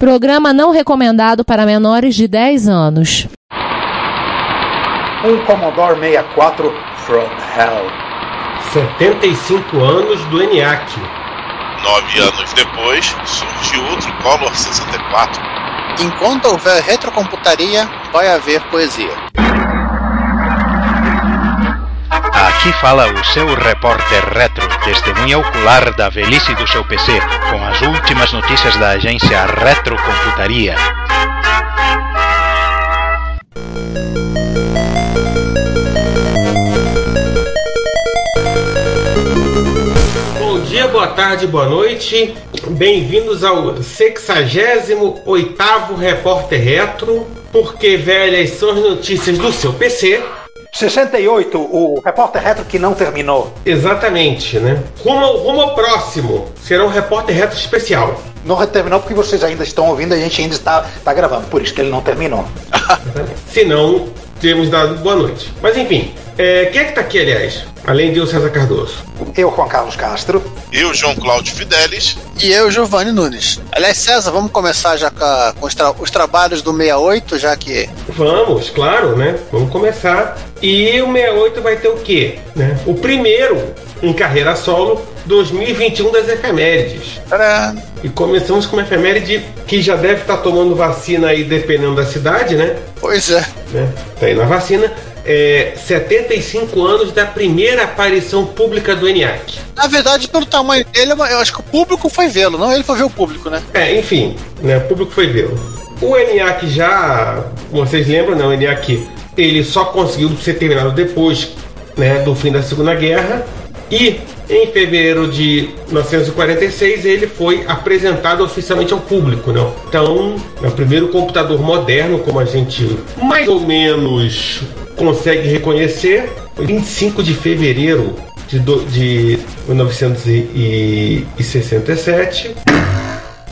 Programa não recomendado para menores de 10 anos. Um Commodore 64 From Hell. 75 anos do ENIAC. Nove anos depois, surge outro Color 64. Enquanto houver retrocomputaria, vai haver poesia. Aqui fala o seu repórter retro, testemunha ocular da velhice do seu PC, com as últimas notícias da agência Retrocomputaria. Bom dia, boa tarde, boa noite. Bem-vindos ao 68º Repórter Retro, porque velhas são as notícias do seu PC. 68, o repórter retro que não terminou. Exatamente, né? Rumo, ao- rumo ao próximo. Será um Repórter Retro especial. Não terminou porque vocês ainda estão ouvindo, a gente ainda está, está gravando, por isso que ele não terminou. Se não, temos dado boa noite. Mas enfim, é, quem é que tá aqui, aliás? Além de eu, César Cardoso. Eu, Juan Carlos Castro. Eu, João Cláudio Fidelis. E eu, Giovanni Nunes. Aliás, César, vamos começar já com, a- com os, tra- os trabalhos do 68, já que Vamos, claro, né? Vamos começar. E o 68 vai ter o quê? Né? O primeiro em carreira solo 2021 das efemérides. Tcharam! E começamos com uma efeméride que já deve estar tomando vacina aí, dependendo da cidade, né? Pois é. né? Tá aí na vacina. É, 75 anos da primeira aparição pública do ENIAC. Na verdade, pelo tamanho dele, eu acho que o público foi vê-lo, não ele foi ver o público, né? É, enfim, né, o público foi vê-lo. O ENIAC já, vocês lembram, né, o ENIAC, ele só conseguiu ser terminado depois né, do fim da Segunda Guerra e em fevereiro de 1946 ele foi apresentado oficialmente ao público, né? Então, é o primeiro computador moderno, como a gente mais ou menos consegue reconhecer, foi 25 de fevereiro de, do- de 1967.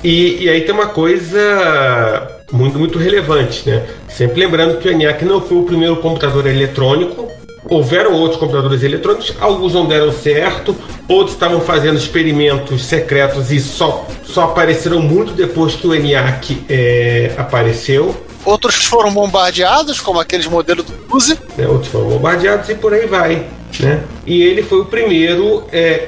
E, e aí tem uma coisa muito, muito relevante, né? Sempre lembrando que o ENIAC não foi o primeiro computador eletrônico. Houveram outros computadores eletrônicos, alguns não deram certo, outros estavam fazendo experimentos secretos e só, só apareceram muito depois que o ENIAC é, apareceu. Outros foram bombardeados, como aqueles modelos do Uzi. né, outros foram bombardeados e por aí vai. Né? E ele foi o primeiro, é,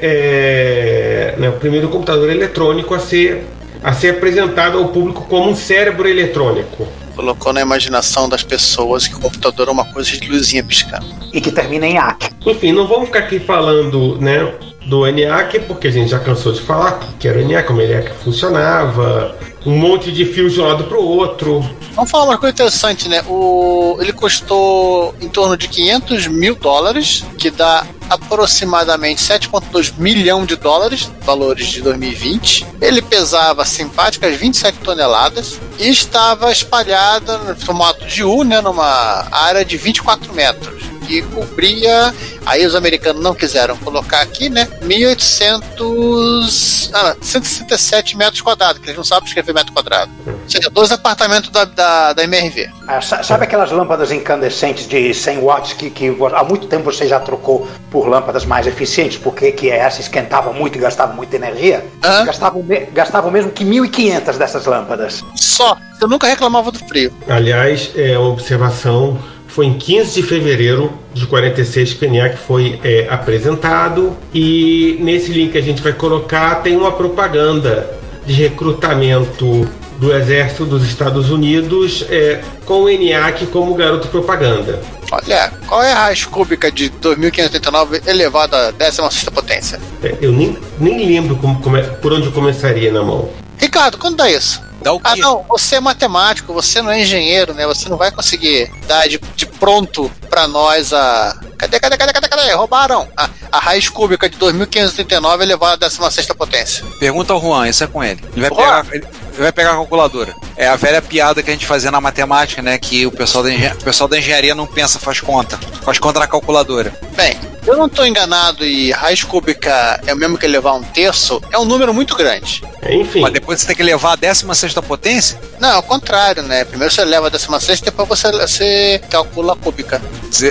é, né, o primeiro computador eletrônico a ser, a ser apresentado ao público como um cérebro eletrônico. Colocou na imaginação das pessoas que o computador é uma coisa de luzinha piscando. E que termina em AC. Enfim, não vamos ficar aqui falando né, do ENIAC, porque a gente já cansou de falar que era o ENIAC, como ele é que funcionava, um monte de fios de um lado para o outro. Vamos falar uma coisa interessante, né? O... Ele custou em torno de 500 mil dólares, que dá aproximadamente 7,2 milhão de dólares, valores de 2020. Ele pesava simpáticas 27 toneladas e estava espalhada no formato de U, né, numa área de 24 metros. E cobria, aí os americanos não quiseram colocar aqui, né? 1800. Ah, não, 167 metros quadrados, que eles não sabem escrever metro quadrado. Ou seja, dois apartamentos da, da, da MRV. Ah, sa- sabe aquelas lâmpadas incandescentes de 100 watts que, que há muito tempo você já trocou por lâmpadas mais eficientes, porque que essa esquentava muito e gastava muita energia? Hã? Gastavam, gastavam mesmo que 1.500 dessas lâmpadas. Só. Eu nunca reclamava do frio. Aliás, é uma observação. Foi em 15 de fevereiro de 46 que o ENIAC foi é, apresentado. E nesse link que a gente vai colocar tem uma propaganda de recrutamento do Exército dos Estados Unidos é, com o ENIAC como garoto propaganda. Olha, qual é a raiz cúbica de 2589 elevada à 16 potência? É, eu nem, nem lembro como, come- por onde eu começaria na mão. Ricardo, dá isso? Dá o Ah, quê? não, você é matemático, você não é engenheiro, né? Você não vai conseguir dar de, de pronto pra nós a. Cadê, cadê, cadê, cadê, cadê? Roubaram! A, a raiz cúbica de 2539 elevada à 16 potência. Pergunta ao Juan, isso é com ele. Ele vai, pegar, ele vai pegar a calculadora. É a velha piada que a gente fazia na matemática, né? Que o pessoal da, engen- o pessoal da engenharia não pensa, faz conta. Faz conta na calculadora. Bem, eu não tô enganado e raiz cúbica é o mesmo que levar um terço, é um número muito grande. Enfim, Mas depois você tem que levar a 16 potência? Não, é o contrário, né? Primeiro você leva a 16 depois você, você calcula a cúbica.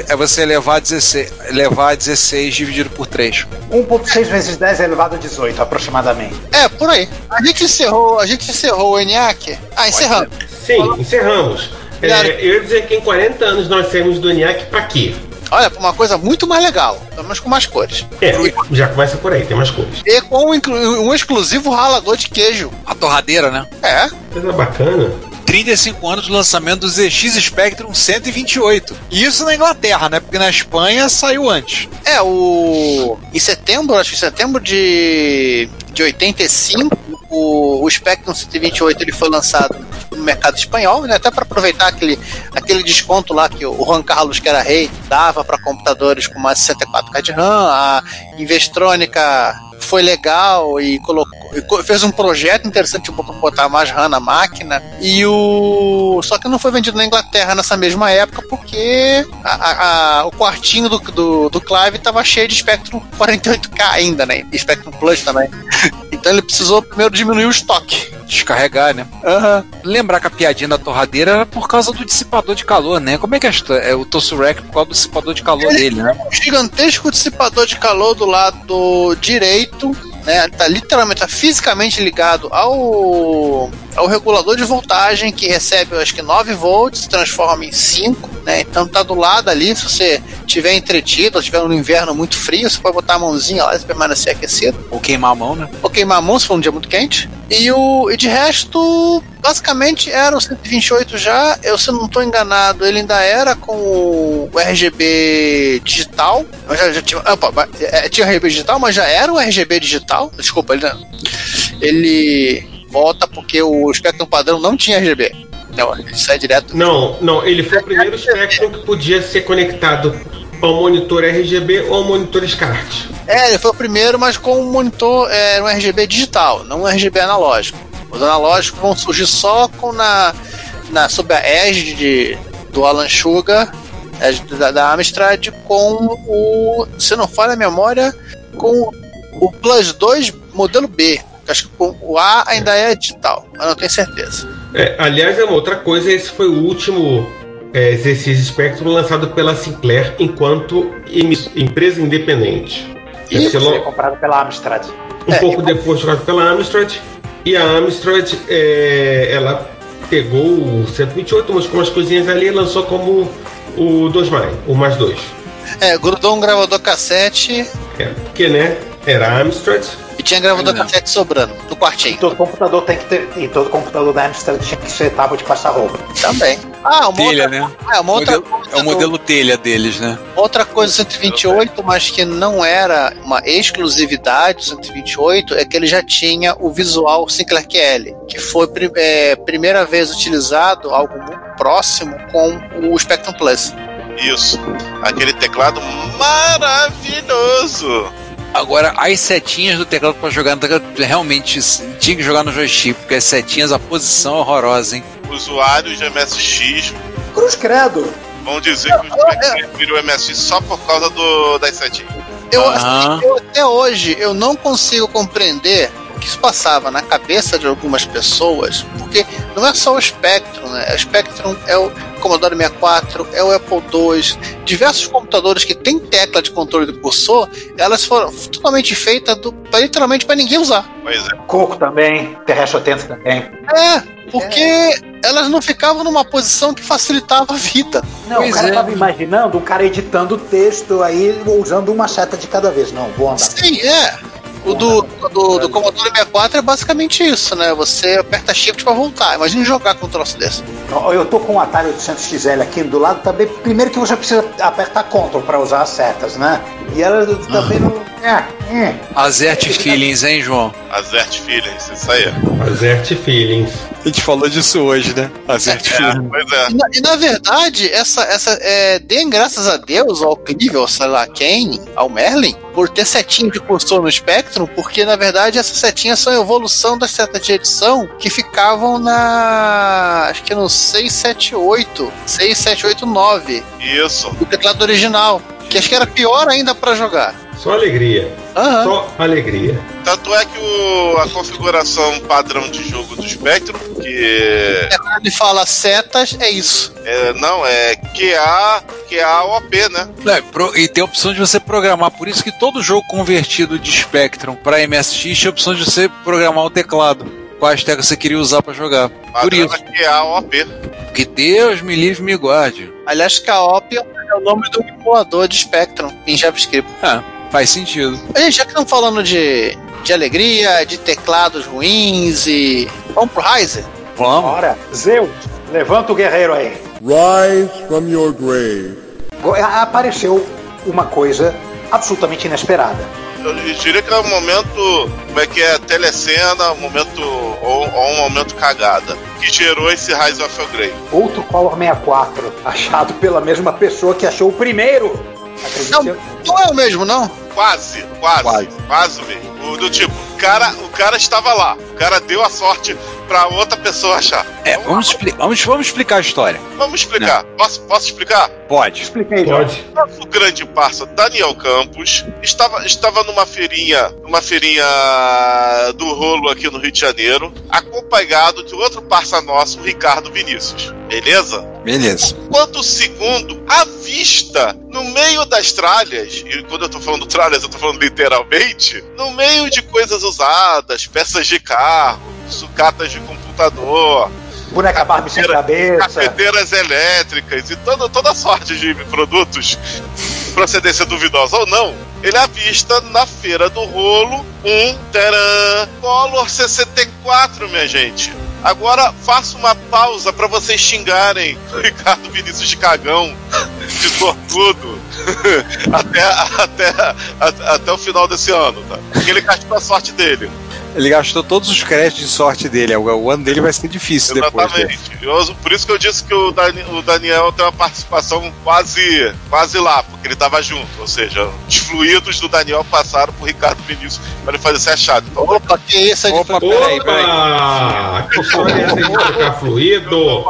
É você levar 16, levar 16 dividido por 3. 1.6 vezes 10 elevado a 18, aproximadamente. É, por aí. A gente encerrou, a gente encerrou o ENIAC. Ah, encerramos. sim, encerramos. É, eu ia dizer que em 40 anos nós saímos do ENIAC pra quê? Olha, pra uma coisa muito mais legal. Pelo menos com mais cores. É, já começa por aí, tem mais coisas. E com um, um exclusivo ralador de queijo. A torradeira, né? É. Coisa bacana. 35 anos do lançamento do ZX Spectrum 128. E isso na Inglaterra, né? Porque na Espanha saiu antes. É, o. Em setembro, acho que em setembro de, de 85, o, o Spectrum 128 ele foi lançado no mercado espanhol, né? Até para aproveitar aquele, aquele desconto lá que o Juan Carlos, que era rei, dava para computadores com mais de 64K de RAM. A Investrônica foi legal e colocou co- fez um projeto interessante para botar mais RAM na máquina e o só que não foi vendido na Inglaterra nessa mesma época porque a- a- a- o quartinho do, do, do Clive estava cheio de Spectrum 48K ainda, né? E Spectrum Plus também. Então ele precisou primeiro diminuir o estoque. Descarregar, né? Lembrar que a piadinha da torradeira era por causa do dissipador de calor, né? Como é que é, é o Tossurek por causa do dissipador de calor dele, né? Um gigantesco dissipador de calor do lado direito, né? Tá literalmente, tá fisicamente ligado ao, ao regulador de voltagem que recebe, eu acho que 9 volts, se transforma em 5, né? Então tá do lado ali, se você tiver entretido, ou tiver no inverno muito frio, você pode botar a mãozinha lá e permanecer aquecido. Ou queimar a mão, né? Ou queimar a mão se for um dia muito quente. E, o, e de resto, basicamente era o 128 já. Eu, se não estou enganado, ele ainda era com o RGB digital. Eu já, já tinha, opa, mas, é, tinha RGB digital, mas já era o RGB digital. Desculpa, ele, ele volta porque o Spectrum padrão não tinha RGB. Não, ele sai direto. Não, não, ele foi o primeiro Spectrum que podia ser conectado ao monitor RGB ou ao monitor SCART. É, ele foi o primeiro, mas com um monitor, é, um RGB digital, não um RGB analógico. Os analógicos vão surgir só com na, na sob a égide de, do Alan Sugar, da, da Amstrad, com o, se não falha a memória, com o Plus 2 modelo B. Acho que o A ainda é digital, mas não tenho certeza. É, aliás, é uma outra coisa, esse foi o último é, ZX Spectrum lançado pela Sinclair enquanto empresa independente. Ih, ser Foi lo- comprado pela Amstrad. um É, pouco depois jogado pela Amstrad. E a Amstrad, é, ela pegou o 128, mas com umas coisinhas ali e lançou como o 2 mais, o mais 2. É, grudou um gravador cassete É, porque, né, era a Amstrad. e tinha gravador Não. cassete sobrando no quartinho. Todo computador tem que ter. E todo computador da Amstrad tinha que ser tábua de passar roupa. Também. Ah, uma Telha, outra, né? é, uma outra Modelo- é o modelo telha deles, né? Outra coisa do 128, mas que não era uma exclusividade do 128, é que ele já tinha o visual Sinclair QL, que foi é, primeira vez utilizado, algo muito próximo, com o Spectrum Plus. Isso. Aquele teclado maravilhoso. Agora, as setinhas do teclado pra jogar no teclado, realmente tinha que jogar no joystick, porque as setinhas, a posição é horrorosa, hein? Usuários de MSX Cruz Credo! vão dizer que o Spectrum prefere o MSX só por causa do, das setinhas. Eu, assim, eu até hoje eu não consigo compreender o que isso passava na cabeça de algumas pessoas, porque não é só o Spectrum, né? O Spectrum é o Commodore 64, é o Apple II, diversos computadores que têm tecla de controle do cursor, elas foram totalmente feitas do, pra- literalmente para ninguém usar. Pois é. Coco também, Terrestre 80 também. É, porque elas não ficavam numa posição que facilitava a vida. Não, Pois o cara é. tava imaginando um cara editando texto aí, usando uma seta de cada vez. Não, vou andar. Sim, é. O do, do, do Commodore 64 é basicamente isso, né? Você aperta shift pra voltar. Imagina jogar com um troço desse. Eu tô com o Atari 800XL aqui do lado também. Primeiro que você precisa apertar Ctrl para usar as setas, né? E ela também não. É, é. Azert Feelings, hein, João? Azert Feelings, isso aí. Azert Feelings. A gente falou disso hoje, né? Azert É, pois é. E na, e na verdade, essa, essa é, deem graças a Deus, ao Clive, ao sei lá quem, ao Merlin, por ter setinha de cursor no Spectrum, porque na verdade essas setinhas são a evolução das setas de edição que ficavam na. acho que no 678, 6789, Isso. do teclado original. que acho que era pior ainda pra jogar. Só alegria. Aham. Só alegria. Tanto é que o- a configuração padrão de jogo do Spectrum, que É, quando ele fala setas, é isso. é, não é QA, QA OP, né? É, pro- e tem a opção de você programar, por isso que todo jogo convertido de Spectrum para MSX tinha a opção de você programar o teclado. Quais teclas você queria usar para jogar. Por Padrão isso. é QA OP. Que Deus me livre me guarde. Aliás, Kaop é o nome do emulador de Spectrum em JavaScript. Ah, faz sentido. Gente, já que estamos falando de, de alegria, de teclados ruins e. Vamos pro Ryzen? Vamos. Ora, Zeus, levanta o guerreiro aí. Rise from your grave. Apareceu uma coisa absolutamente inesperada. Eu diria que é um momento, como é que é, telecena, um momento, ou, ou um momento cagada, que gerou esse Rise of Grey. Outro Color 64, achado pela mesma pessoa que achou o primeiro. Não, não é o mesmo, não? Quase, quase, quase, mesmo. O, do tipo, o cara, o cara estava lá, o cara deu a sorte pra outra pessoa achar. É, vamos, vamos, vamos explicar a história. Vamos explicar. Posso, posso explicar? Pode. Expliquei, Jorge. Pode. Nosso grande parça Daniel Campos estava, estava numa feirinha, numa feirinha do rolo aqui no Rio de Janeiro, acompanhado de outro parça nosso, Ricardo Vinícius. Beleza? Beleza. Quanto segundo, à vista, no meio das tralhas, e quando eu tô falando tralhas, eu tô falando literalmente, no meio de coisas usadas, peças de carro, sucatas de computador, Boneca Barbie sem cabeça. cafeteiras elétricas e toda, toda sorte de produtos procedência duvidosa ou não, ele avista na feira do rolo um taran, Color 64, minha gente. Agora faço uma pausa para vocês xingarem o Ricardo Vinícius de cagão, de sortudo, até, até, até, até o final desse ano, tá? Porque ele gastou a sorte dele. Ele gastou todos os créditos de sorte dele. O, o ano dele vai ser difícil depois. né? Exatamente. Eu- por isso que eu disse que o, Dani- o Daniel tem uma participação quase, quase lá, porque ele estava junto. Ou seja, os fluidos do Daniel passaram pro Ricardo Vinícius para ele fazer ser achado. Então, Opa, que isso é de Opa, peraí, peraí. Opa! Que história é essa de trocar tô falando fluido?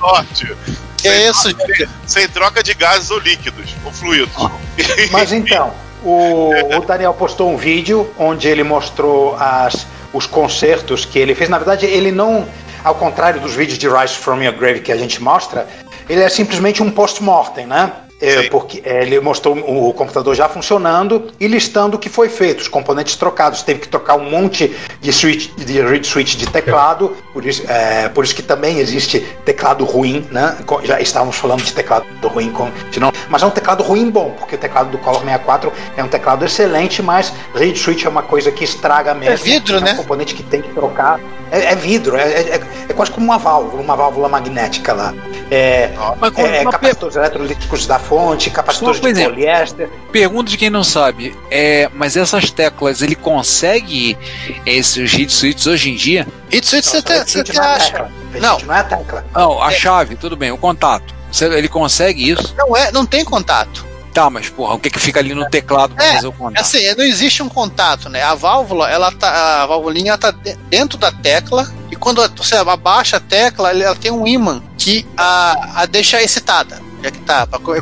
por sorte. Que sem, isso, gente? sem troca de gases ou líquidos, ou fluidos. Mas então, o, o Daniel postou um vídeo onde ele mostrou as, os concertos que ele fez. Na verdade, ele não, ao contrário dos vídeos de Rise from Your Grave que a gente mostra, ele é simplesmente um post-mortem, né? É, porque é, ele mostrou o, o computador já funcionando e listando o que foi feito, os componentes trocados. Teve que trocar um monte de switch, de read switch de teclado, por isso, é, por isso que também existe teclado ruim, né? Já estávamos falando de teclado ruim, com, se não, mas é um teclado ruim bom, porque o teclado do Color 64 é um teclado excelente, mas read switch é uma coisa que estraga mesmo. É vidro, é um né? componente que tem que trocar. É, é vidro, é, é- é quase como uma válvula, uma válvula magnética lá. É, Mas com- é, uma per- capacitores eletrolíticos da fonte, capacitores de poliéster. Pergunta de quem não sabe. É, mas essas teclas, ele consegue esses hit switches hoje em dia? Hit switch você Não, te não é tecla. Não. não é a tecla. Não, a chave, tudo bem, o contato. Ele consegue isso? Não, é, não tem contato. Tá, mas porra, o que que fica ali no teclado pra É, fazer o contato? Assim, não existe um contato, né? A válvula, ela tá, a valvulinha tá de- dentro da tecla e quando você abaixa a tecla, ela tem um ímã que a, a deixa excitada. Já que tá, pra, co- é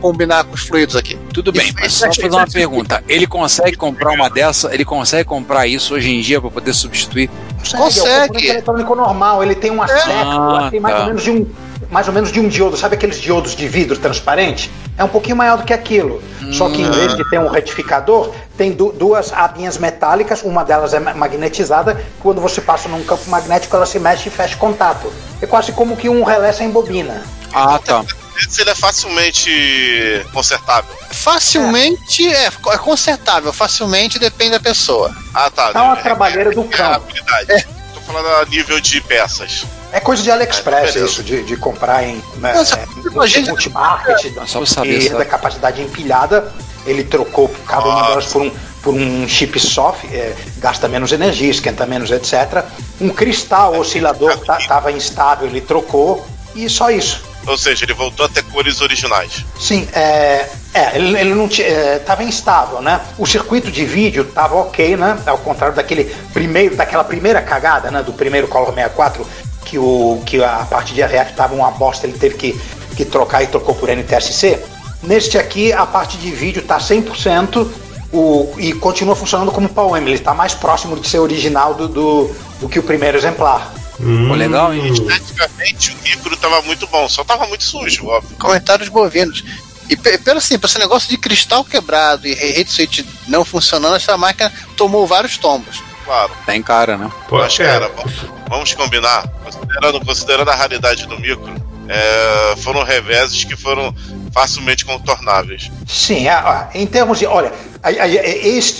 combinar com os fluidos aqui. Tudo bem, Isso- mas isso só é- fazer isso uma é- pergunta. Ele consegue comprar uma dessa? Ele consegue comprar isso hoje em dia pra poder substituir? Consegue. É Consegue. o componente eletrônico normal, ele tem uma sécula, Ah, tem mais tá. ou menos de um mais ou menos de um diodo, sabe aqueles diodos de vidro transparente? É um pouquinho maior do que aquilo. Só que em vez de ter um retificador, tem du- duas abinhas metálicas, uma delas é ma- magnetizada, quando você passa num campo magnético ela se mexe e fecha contato. É quase como que um relé sem bobina. Ah, tá. Se ele é facilmente consertável. Facilmente é, é consertável, facilmente depende da pessoa. Ah, tá. Tá uma trabalheira do É cão. habilidade. Tô falando a nível de peças. É coisa de AliExpress beleza. isso, de, de comprar em né, é, multimarket, Só pra saber, sabe? da capacidade empilhada, ele trocou cada uma Nossa. delas por um, por um chip soft, é, gasta menos energia, esquenta menos, etc. Um cristal oscilador estava instável, ele trocou, e só isso. Ou seja, ele voltou a ter cores originais. Sim, é, é, ele, ele não estava instável, né? O circuito de vídeo estava ok, né? Ao contrário daquele primeiro, daquela primeira cagada, né? Do primeiro Color 64, que, o, que a parte de RF estava uma bosta, ele teve que, que trocar e trocou por NTSC. Neste aqui, a parte de vídeo tá 100% o, e continua funcionando como Palm M. Ele está mais próximo de ser original do, do, do que o primeiro exemplar. Pô, legal, hein? Esteticamente, o micro tava muito bom, só tava muito sujo, óbvio. Comentários bovinos. E pe- pelo assim, esse negócio de cristal quebrado e rede switch não funcionando, essa máquina tomou vários tombos. Claro. Tá em cara, né? Pô, Mas, é, cara, vamos, vamos combinar, considerando, considerando a raridade do micro, é, foram reveses que foram facilmente contornáveis. Sim, ah, ah, em termos de. Olha,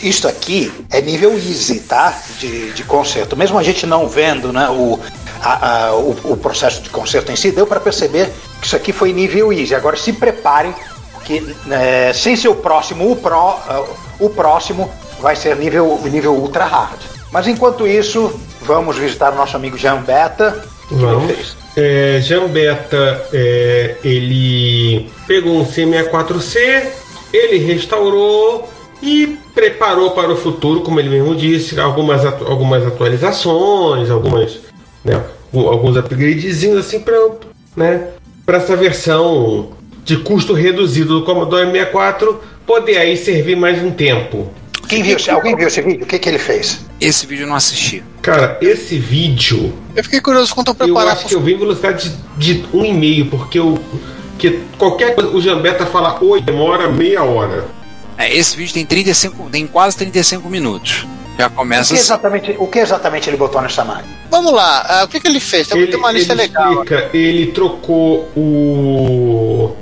isto aqui é nível easy, tá? De, de conserto. Mesmo a gente não vendo né, o, a- a- o, o processo de conserto em si, deu para perceber que isso aqui foi nível easy. Agora se preparem que eh, sem ser o próximo, o, pro, ah, o próximo vai ser nível, nível ultra hard. Mas enquanto isso, vamos visitar o nosso amigo Jean Beta. O que ele Vamos. fez? É, Jambeta, é, ele pegou um C64C, ele restaurou e preparou para o futuro, como ele mesmo disse, algumas, atu- algumas atualizações, algumas, né, um- alguns upgradezinhos assim para né, pra essa versão de custo reduzido do Commodore 64 poder aí servir mais um tempo. Quem viu, alguém viu esse vídeo? O que, que ele fez? Esse vídeo eu não assisti. Cara, esse vídeo Eu fiquei curioso quanto Eu preparar acho que eu vi em velocidade de, de 1,5, porque eu. Que qualquer coisa, o Jambeta fala oi, demora meia hora. É, esse vídeo tem 35, tem quase 35 minutos. Já O começa que, assim. exatamente, o que exatamente ele botou nessa máquina? Vamos lá, ah, o que, que ele fez? Tem, Ele, tem uma lista ele legal. explica, ele trocou o.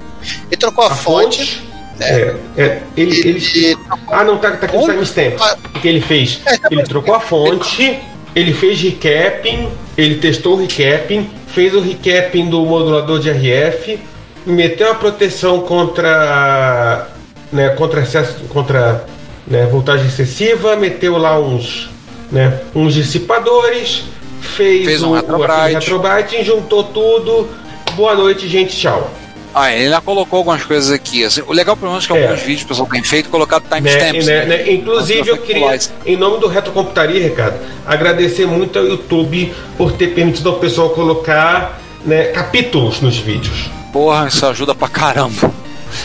Ele trocou a, fonte. É, é, ele, ele, Ele Ah, não, tá, tá aqui no timestamp. O que ele fez? É, tá Ele trocou a fonte, ele fez recapping, ele testou o recapping, fez o recapping do modulador de RF, meteu a proteção contra. Né, contra excesso. contra né, voltagem excessiva, meteu lá uns. Né, uns dissipadores, fez, Fez um aquele retrobrite, juntou tudo. Boa noite, gente, tchau. Ah, ele ainda colocou algumas coisas aqui. assim. o legal, pelo menos, é que É. alguns vídeos o pessoal tem feito colocado Né, timestamps. né, né, Inclusive, eu queria, em nome do Retrocomputaria, Ricardo, agradecer muito ao YouTube por ter permitido ao pessoal colocar né, capítulos nos vídeos. Porra, isso ajuda pra caramba.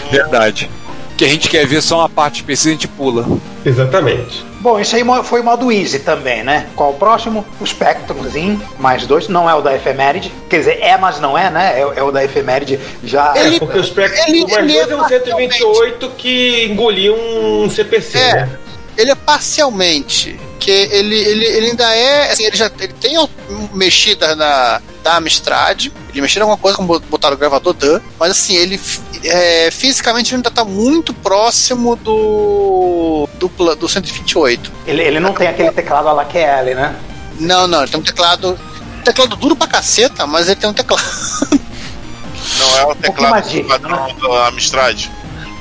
Verdade. Que a gente quer ver só uma parte específica, a gente pula. Exatamente. Bom, isso aí foi modo easy também, né? Qual o próximo? O Spectrumzinho, mais dois. Não é o da efeméride. Quer dizer, é, mas não é, né? É, é o da efeméride já. Ele- É, porque o Spectrum ele- mais ele dois é um 128 que engoliu um CPC, É, né? ele é parcialmente. Que ele, ele, ele ainda é. Assim, ele já ele tem mexidas na da Amstrad. Ele mexeu em alguma coisa, como botaram o gravador Dan. Mas assim, ele é, fisicamente ele ainda tá muito próximo do. do, do 128. Ele, ele não tem aquele teclado à la QL, né? Não, não, ele tem um teclado. Teclado duro pra caceta, mas ele tem um teclado. Não é o teclado padrão da Amstrad.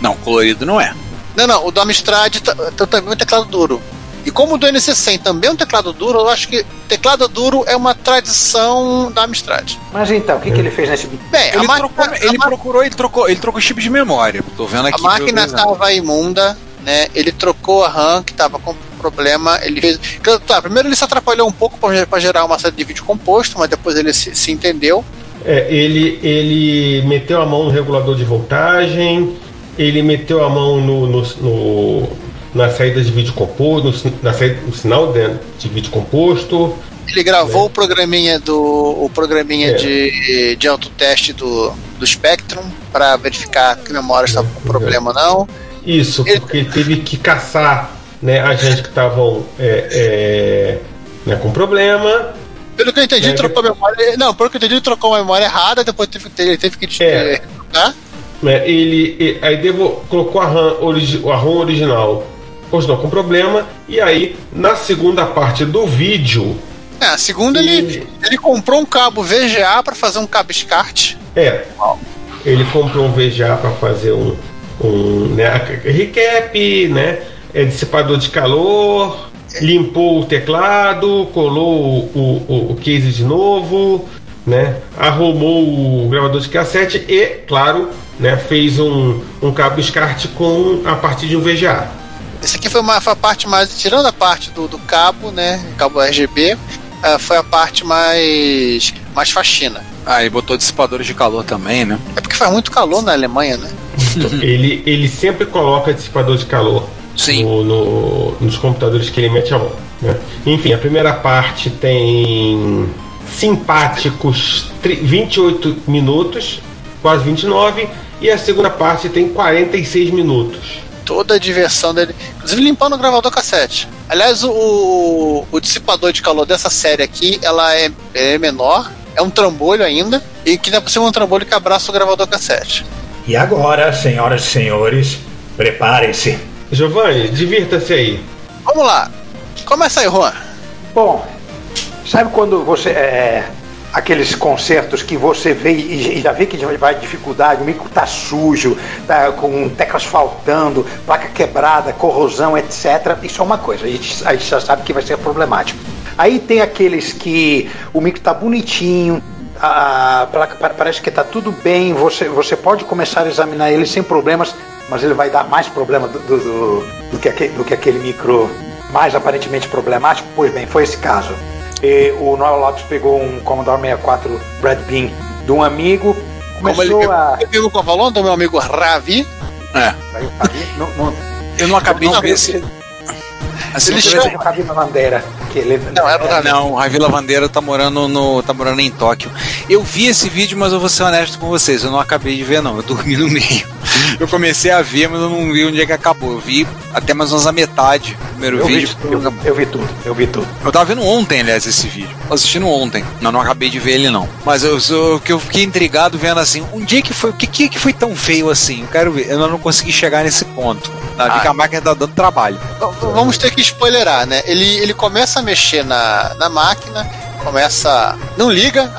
Não, colorido não é. Não, não, o do Amstrad tá- tá também um teclado duro. E como o do NC100 também é um teclado duro, eu acho que teclado duro é uma tradição da Amstrad. Mas então, o que, que ele fez nesse vídeo? Bem, Ele, máquina, trocou, ele ma- procurou, ele trocou, ele trocou chip de memória. Tô vendo aqui. a máquina estava imunda, né? Ele trocou a RAM que estava com problema. Ele fez. Tá, primeiro ele se atrapalhou um pouco para gerar uma série de vídeo composto, mas depois ele se, se entendeu. É, ele, ele meteu a mão no regulador de voltagem, ele meteu a mão no, no- no- na saída de vídeo composto, no, na saída, no sinal de, de vídeo composto. Ele gravou o programinha do o programinha É. de, de autoteste do, do Spectrum para verificar que a memória estava com É. problema ou não. Isso, Ele- porque ele teve que caçar né, agentes que estavam é, é, né, com problema. Pelo que eu entendi, É, trocou a memória. Não, pelo que eu entendi, ele trocou a memória errada, depois teve, ele teve que É. trocar. Né, ele, e- aí devo, colocou a RAM, origi, a ROM original, continuou com problema. E aí, na segunda parte do vídeo, É, segundo ele, ele comprou um cabo VGA para fazer um cabo SCART. É. Ele comprou um VGA para fazer um, um né, recap, né? É, dissipador de calor, limpou o teclado, colou o, o, o case de novo, né? Arrumou o gravador de cassete e, claro, né, fez um, um cabo SCART com a partir de um VGA. Esse aqui foi, uma, foi a parte mais. Tirando a parte do, do cabo, né? Cabo RGB, ah, foi a parte mais. mais faxina. Ah, ele botou dissipadores de calor também, né? É porque faz muito calor na Alemanha, né? ele, ele sempre coloca dissipador de calor Sim. no- no- nos computadores que ele mete a mão. né? Enfim, a primeira parte tem simpáticos tri- 28 minutos, quase 29, e a segunda parte tem 46 minutos. Toda a diversão dele. Inclusive limpando o gravador cassete. Aliás, o, o dissipador de calor dessa série aqui, ela é, é menor, é um trambolho ainda, e que por cima é um trambolho que abraça o gravador cassete. E agora, senhoras e senhores, preparem-se. Giovanni, divirta-se aí. Vamos lá. Começa aí, Juan. Bom, sabe quando você. É, aqueles concertos que você vê e, já vê que vai dificuldade, o micro tá sujo, tá com teclas faltando, placa quebrada, corrosão, etc. Isso é uma coisa, a gente, a gente já sabe que vai ser problemático. Aí tem aqueles que o micro tá bonitinho, a, placa pa- parece que tá tudo bem, você, você pode começar a examinar ele sem problemas, mas ele vai dar mais problema do, do, do- do que, aquele, do que aquele micro mais aparentemente problemático. Pois bem, foi esse caso. E o Noel Lopes pegou um Commodore 64 Brad Bean de um amigo, Como ele começou a. eu pego com a do meu amigo Ravi. É. Não, não, Eu não acabei não, de ver esse. Assim, Ele por chama- exemplo, a Cabina Bandeira. Que ele, Não, o Ravi. Não, Ravi Lavandeira tá morando no. tá morando em Tóquio. Eu vi esse vídeo, mas eu vou ser honesto com vocês, eu não acabei de ver, não. Eu dormi no meio. Eu comecei a ver, mas eu não vi onde é que acabou. Eu vi até mais ou menos a metade do primeiro eu, vi, vídeo. eu, eu vi tudo, eu vi tudo. Eu tava vendo ontem, aliás, esse vídeo. Tô assistindo ontem. Não, não acabei de ver ele, não. Mas eu, eu, que eu fiquei intrigado vendo assim, um dia que foi. O que, que que foi tão feio assim? Eu quero ver. Eu não consegui chegar nesse ponto. Tá? Vi Ah. que a máquina tá dando trabalho. V- Vamos ter que spoilerar, né? Ele, ele começa a mexer na, na máquina, começa. Não liga.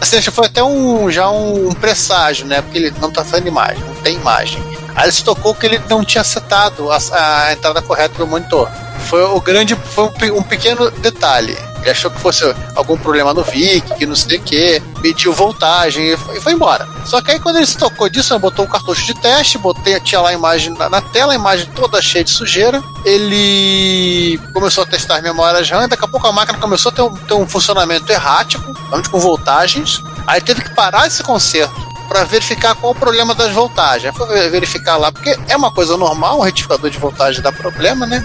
Assim, foi até um, já um presságio, né? Porque ele não tá fazendo imagem, não tem imagem. Aí ele se tocou que ele não tinha setado a, a entrada correta do monitor. Foi o grande. Foi um, um pequeno detalhe. Ele achou que fosse algum problema no VIC, que não sei o que, mediu voltagem e foi, embora. Só que aí quando ele se tocou disso, ele botou o cartucho de teste, botei, tinha lá a imagem na, na tela, a imagem toda cheia de sujeira. Ele começou a testar as memórias RAM, daqui a pouco a máquina começou a ter um, ter um funcionamento errático, com voltagens. Aí teve que parar esse conserto para verificar qual o problema das voltagens. Foi ver- verificar lá, porque é uma coisa normal, um retificador de voltagem dá problema, né?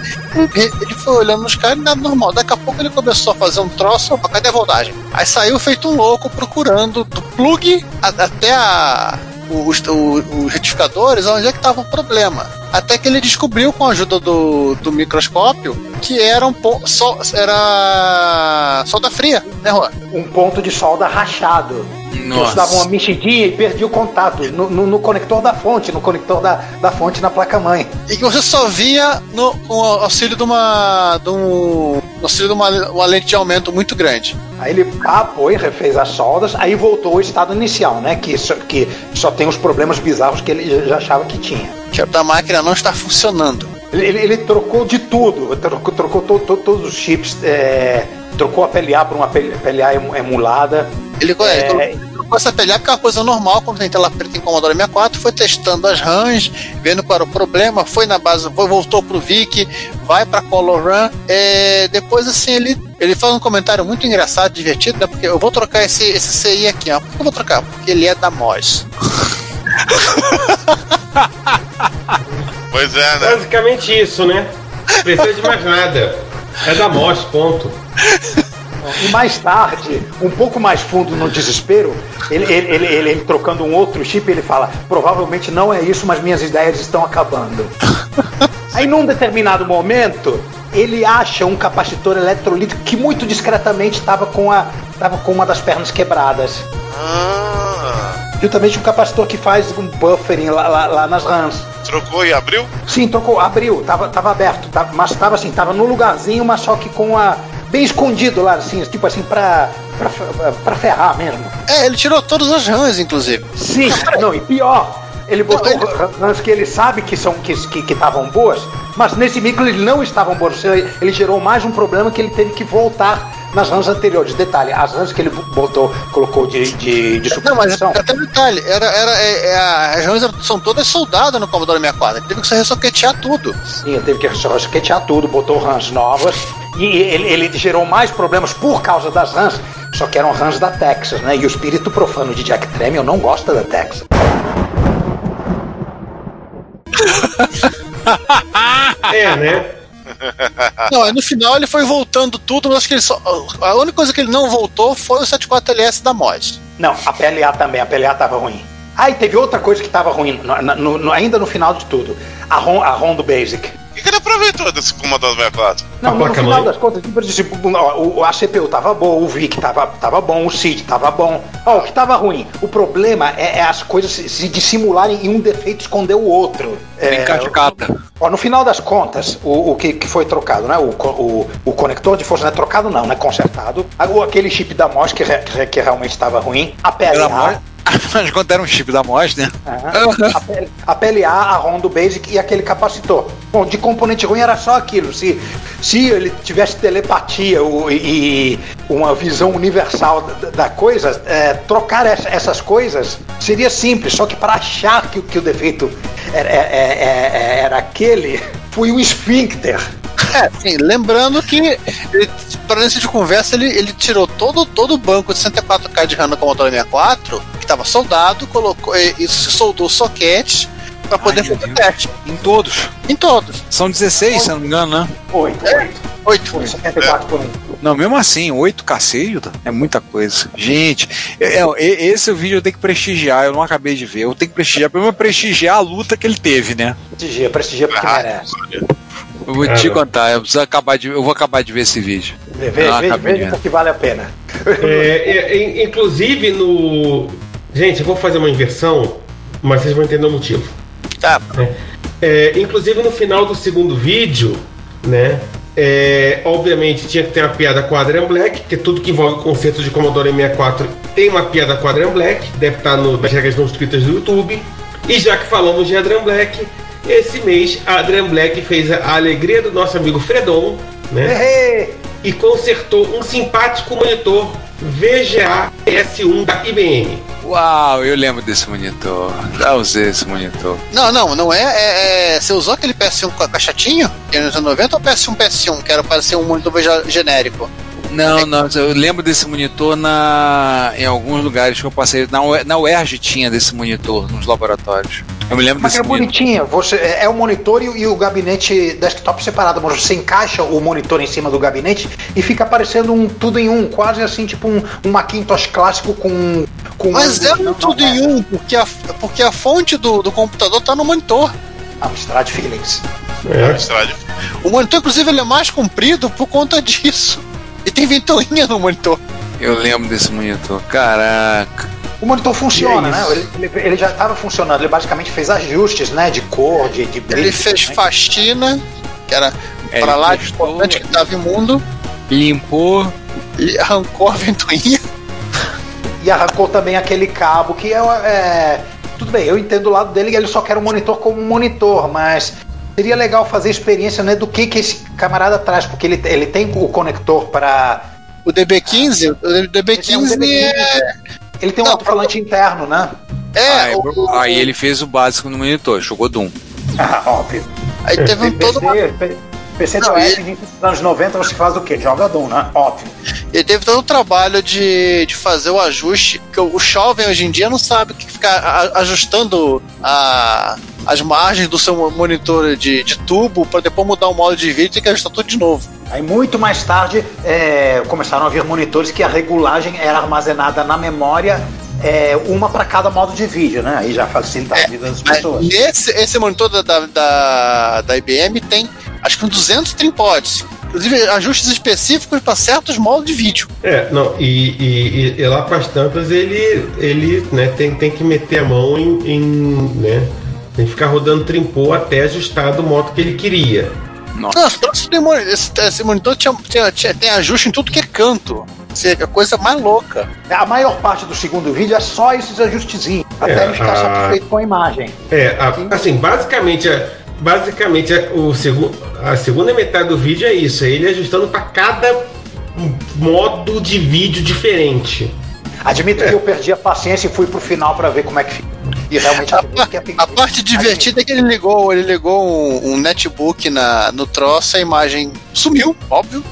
Ele foi olhando nos caras e nada normal. Daqui a pouco ele começou a fazer um troço, opa, cadê a voltagem? Aí saiu feito um louco procurando do plug até a, os, os retificadores onde é que estava o problema. Até que ele descobriu, com a ajuda do, do microscópio, que era um po- só, era solda fria, né, Juan? Um ponto de solda rachado. Isso dava uma mexidinha e perdia o contato no, no- no conector da fonte, no conector da, da fonte na placa-mãe. E que você só via no, com o auxílio de uma. De um, no auxílio de uma, uma lente de aumento muito grande. Aí ele capou e refez as soldas, aí voltou ao estado inicial, né? Que só, que só tem os problemas bizarros que ele já achava que tinha. Que a da máquina não está funcionando. Ele, ele- ele trocou de tudo, trocou, trocou to- to- todos os chips, é, trocou a PLA por uma PLA emu- emulada. Ele, É. ele trocou essa PLA porque é uma coisa normal quando tem tela preta em Commodore 64, foi testando as RAMs, vendo qual era o problema, foi na base, foi, voltou pro VIC, vai pra Color RAM. É, depois, assim, ele, ele faz um comentário muito engraçado, divertido, né? Porque eu vou trocar esse, esse CI aqui, ó. Por que eu vou trocar? Porque ele é da MOS. Pois é, né? Basicamente isso, né? Não Precisa de mais nada. É da MOS, ponto. E mais tarde, um pouco mais fundo no desespero, ele, ele, ele, ele- ele trocando um outro chip, ele fala: provavelmente não é isso, mas minhas ideias estão acabando. Aí num determinado momento, ele acha um capacitor eletrolítico que muito discretamente estava com, a, tava com uma das pernas quebradas. Ah, Justamente um capacitor que faz um buffering lá, lá, lá nas RAMs. trocou e abriu? Sim, trocou, abriu, tava, tava aberto, tava- mas tava assim, tava no lugarzinho, mas só que com a. bem escondido lá, assim, tipo assim, pra, pra, pra ferrar mesmo. É, ele tirou todas as RAMs, inclusive. Sim, não, e pior, ele botou Não, ele- RAMs que ele sabe que são que estavam que, estavam boas, mas nesse micro eles não estavam boas. Ele, gerou mais um problema que ele teve que voltar nas RAMs anteriores. Detalhe, as RAMs que ele botou, colocou de, de, de Não, mas supressão. até detalhe, era, era, é, é, as eram- são todas soldadas no Commodore 64. Ele teve que ressoquetear tudo. Sim, ele teve que resquetear tudo, botou RAMs novas e ele, ele gerou mais problemas por causa das RAMs, só que eram RAMs da Texas, né? E o espírito profano de Jack Tramiel não gosta da Texas. É, né? Não, no final ele foi voltando tudo, mas acho que ele só. A única coisa que ele não voltou foi o 74LS da MOD. Não, a PLA também, a PLA tava ruim. Ah, e teve outra coisa que tava ruim, no- no- no- ainda no final de tudo. A ROM, a ROM do Basic. O que, que ele aproveitou desse Commodore 64? Não, A no final das contas, tipo, tipo, a CPU tava boa, o VIC tava, tava bom, o CID tava bom. Ó, o que tava ruim? O problema é, é as coisas se, se dissimularem e um defeito esconder o outro. É, Brincar de cata. Ó, no final das contas, o, o que, que foi trocado, né? O, o, o conector de força não é trocado, não, né? Consertado. Aquele chip da MOS que, re- que, realmente estava ruim. A Era PLA. Mó- Mas quando era um chip da MOS, né? Aham. A, PL a a ROM do Basic e aquele capacitor. Bom, de componente ruim era só aquilo. Se, se ele tivesse telepatia o- e, uma visão universal da, da coisa, é, trocar essa- essas coisas seria simples. Só que para achar que, que o defeito era, é- é- é- era aquele, foi um esfíncter. É, sim, lembrando que, para início de conversa, ele, ele tirou todo, todo o banco de 64K de RAM no Commodore 64, que estava soldado, colocou e, e soldou soquete para poder Ai, fazer Deus. teste. Em todos. Em todos. São 16, se eu não me engano, né? Oito, oito. Oito. Foi 74 por um. Não, mesmo assim, 8 cacete é muita coisa. Gente, é, é, e- esse vídeo eu tenho que prestigiar, eu não acabei de ver. Eu tenho que prestigiar, primeiro prestigiar a luta que ele teve, né? Prestigia, prestigia porque Ah, merece. Eu vou te contar, eu, preciso acabar de, eu vou acabar de ver esse vídeo. Veja, veja, porque vale a pena. É, é, in- inclusive no. Gente, eu vou fazer uma inversão, mas vocês vão entender o motivo. Tá. É, inclusive no final do segundo vídeo, né? é, obviamente tinha que ter uma piada Adrian Black, que tudo que envolve o conceito de Commodore 64 tem uma piada Adrian Black, deve estar no, nas regras não escritas do YouTube. E já que falamos de Adrian Black, esse mês Adrian Black fez a alegria do nosso amigo Fredon, né? E consertou um simpático monitor VGA S1 da IBM. Uau, eu lembro desse monitor. Já usei esse monitor. Não, não, não é, é, é- Você usou aquele PS1 com a caixatinha? Que é nos anos 90 ou PS1 PS1, que era parecer um monitor genérico? Não, não, eu lembro desse monitor na, em alguns lugares que eu passei. Na, na UERJ tinha desse monitor nos laboratórios. Eu me lembro Mas desse é monitor. bonitinho. Você, é é o monitor e, o- e o gabinete desktop separado. Mas você encaixa o monitor em cima do gabinete e fica parecendo um tudo em um, quase assim, tipo um, um Macintosh clássico com. com Mas é um não, tudo não, em um, porque a, porque a fonte do, do computador tá no monitor. Amstrad Feelings. É. Estrade. O monitor, inclusive, ele é mais comprido por conta disso. E tem ventoinha no monitor. Eu lembro desse monitor. Caraca. O monitor funciona, é né? Ele, ele- ele já estava funcionando. Ele basicamente fez ajustes, né? De cor, de, de brilho. Ele fez né? faxina, que era É, pra ele lá de testou, importante que tava imundo, Limpou. e arrancou a ventoinha. E arrancou também aquele cabo que é, é- Tudo bem, eu entendo o lado dele, ele só quer um monitor como um monitor, mas seria legal fazer experiência né, do que, que esse camarada traz, porque ele, ele tem o conector para. O DB15, o Ele tem um DB15 DB15, é. Ele tem um alto-falante interno, né? É, aí, o- aí ele fez o básico no monitor, jogou Doom. Ah, óbvio. aí teve um todo uma PC, PC Não, do S, anos 90, você faz o quê? Joga Doom, né? Óbvio. Ele teve todo o trabalho de, de fazer o ajuste, que o, jovem hoje em dia não sabe o que ficar ajustando a- as margens do seu monitor de, de tubo para depois mudar o modo de vídeo e ter que ajustar tudo de novo. Aí muito mais tarde é, começaram a vir monitores que a regulagem era armazenada na memória, é, uma para cada modo de vídeo, né? Aí já facilita a vida das pessoas. Esse, esse monitor da, da, da, da IBM tem acho que uns 200 tripods. Inclusive ajustes específicos para certos modos de vídeo. É, não, e, e- e- e lá para as tantas ele, ele né, tem, tem que meter a mão em, em, né, tem que ficar rodando trimpô até ajustar do modo que ele queria. Não, esse, esse, esse monitor tinha, tinha- tinha- tem ajuste em tudo que é canto. Isso é a coisa mais louca. A maior parte do segundo vídeo é só esses ajustezinhos, até ele ficar a- satisfeito com a imagem. É, a- assim, basicamente, a- basicamente a, o segu, a segunda metade do vídeo é isso, é ele ajustando para cada modo de vídeo diferente. Admito que eu perdi a paciência e fui pro final para ver como é que fica. E realmente A, é a parte divertida é que ele ligou, ele ligou um, um netbook na, no troço, a imagem sumiu, óbvio.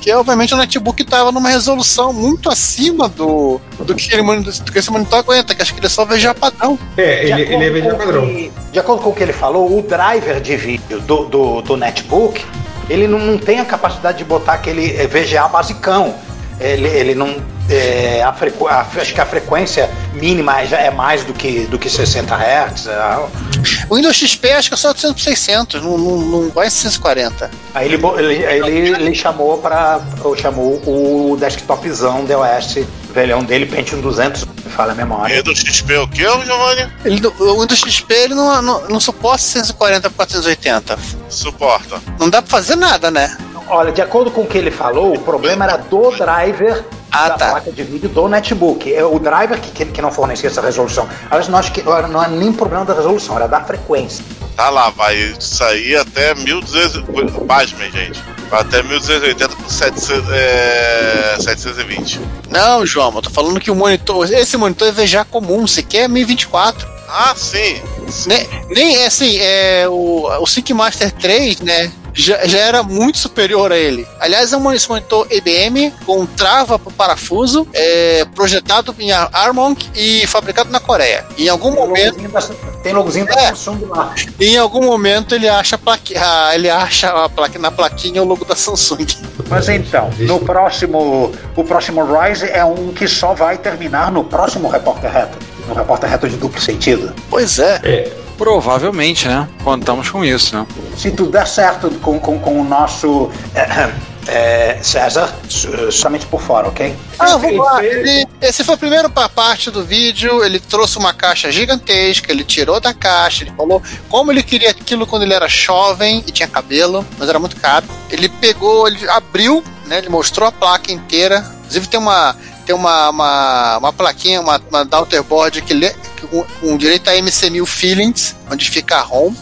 Que Porque, obviamente, o netbook estava numa resolução muito acima do, do, que, ele, do que esse monitor aguenta, que acho que ele é só VGA padrão. É, De ele, ele é acordo VGA com o padrão. que- de acordo com o que ele falou, o driver de vídeo do, do, do netbook, ele não, não tem a capacidade de botar aquele eh, VGA basicão. Ele, ele não. É, a frequ- a- acho que a frequência mínima já é mais do que, do que 60 Hz. é, O Windows XP acho que é só 800 por 600, não, não, não vai em 640. Aí ele, ele, ele, ele chamou para chamou o desktopzão DOS velhão dele, Pentium 200, me fala a memória. Do XP o que, Giovanni? Ele, o Windows XP ele não, não, não suporta 640 por 480. Suporta. Não dá pra fazer nada, né? Olha, de acordo com o que ele falou, o problema era do driver Ah, da tá. placa de vídeo do netbook. É o driver que, que, que não fornecia essa resolução. Aliás, não, acho que não era nem problema da resolução, era da frequência. Tá lá, vai sair até 1200. Pasmem, gente. Vai até 1280 por 700, é, 720. Não, João, eu tô falando que o monitor. Esse monitor é VGA comum, sequer é 1024. Ah, sim. Nem, nem é assim, é, o, o Sync Master 3, né? Já, já era muito superior a ele. Aliás, é um monitor IBM com trava para parafuso, é, projetado em Armonk e fabricado na Coreia. Em algum Tem momento, da, tem logozinho da É. Samsung lá. em algum momento ele acha a plaqui, ah, ele acha a plaque, na plaquinha o logo da Samsung. Mas então, no próximo, o próximo Rise é um que só vai terminar no próximo Repórter Reto. No Repórter Reto de duplo sentido. Pois é. É, Provavelmente, né? Contamos com isso, né? Se tudo der certo com, com, com o nosso eh, eh, César, so- somente por fora, ok? Ah, vamos lá. Esse- Ele- esse foi o primeiro pa- parte do vídeo. Ele trouxe uma caixa gigantesca, ele tirou da caixa, ele falou como ele queria aquilo quando ele era jovem e tinha cabelo, mas era muito caro. Ele pegou, ele abriu, né? Ele mostrou a placa inteira. Inclusive tem uma tem uma, uma, uma plaquinha, uma, uma daughterboard que lê, com, direito a MC1000 Feelings, onde fica a ROM.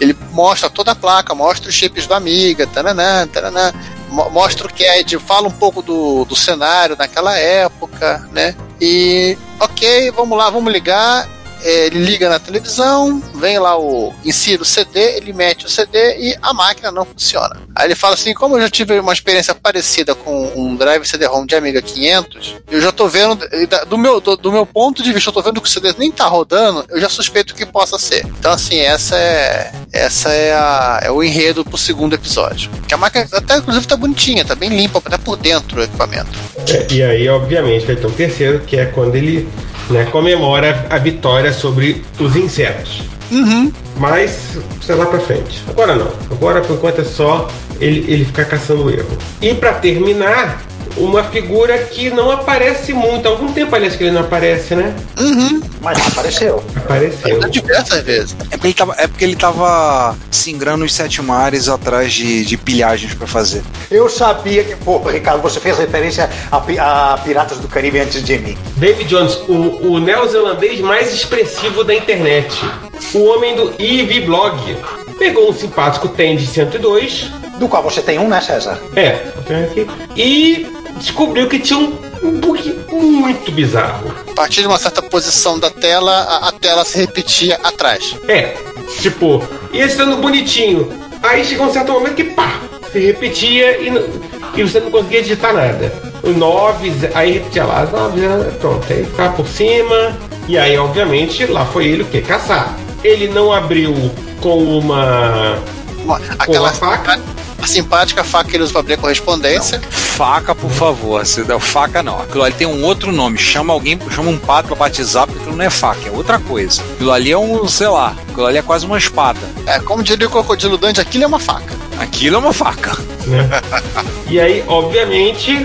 Ele mostra toda a placa, mostra os chips do Amiga, taranã, mo- mostra o CAD, fala um pouco do, do cenário naquela época, né? E ok, vamos lá, vamos ligar. Ele liga na televisão, vem lá o insira o CD, ele mete o CD e a máquina não funciona. Aí ele fala assim: como eu já tive uma experiência parecida com um drive CD-ROM de Amiga 500, eu já tô vendo, do meu, do, do meu ponto de vista, eu tô vendo que o CD nem tá rodando, eu já suspeito que possa ser. Então, assim, essa é, essa é, a, é o enredo pro segundo episódio. Que a máquina até, inclusive, tá bonitinha, tá bem limpa, até por dentro o equipamento. É, e aí, obviamente, vai ter um terceiro, que é quando ele né, comemora a vitória sobre os insetos. Uhum. Mas, sei lá pra frente. Agora não. Agora, por enquanto, é só ele, ele ficar caçando erro. E pra terminar, uma figura que não aparece muito. Há algum tempo, aliás, que ele não aparece, né? Uhum. Mas apareceu. Apareceu. Diversas vezes. É porque ele tava, é porque ele tava singrando os sete mares atrás de, de pilhagens pra fazer. Eu sabia que, pô, Ricardo, você fez referência a, a Piratas do Caribe antes de mim. David Jones, o, o neozelandês mais expressivo da internet. O homem do EV Blog. Pegou um simpático Tend 102. Do qual você tem um, né, César? É, tem aqui. E descobriu que tinha um, um bug muito bizarro. A partir de uma certa posição da tela, a, a tela se repetia atrás. É, tipo, ia estando bonitinho. Aí chegou um certo momento que pá, se repetia e, e você não conseguia digitar nada. O 9, aí repetia lá, as 9, pronto, aí ficava por cima. E aí, obviamente, lá foi ele o quê? Caçar. Ele não abriu com uma. Uma- Aquela faca? A simpática faca que ele usa pra abrir a correspondência. Faca, por favor. Se der faca, não. Aquilo ali tem um outro nome. Chama alguém, chama um pato pra batizar, porque aquilo não é faca, é outra coisa. Aquilo ali é um, sei lá, aquilo ali é quase uma espada. É, como diria o crocodilo Dante, aquilo é uma faca. Aquilo é uma faca. né? E aí, obviamente,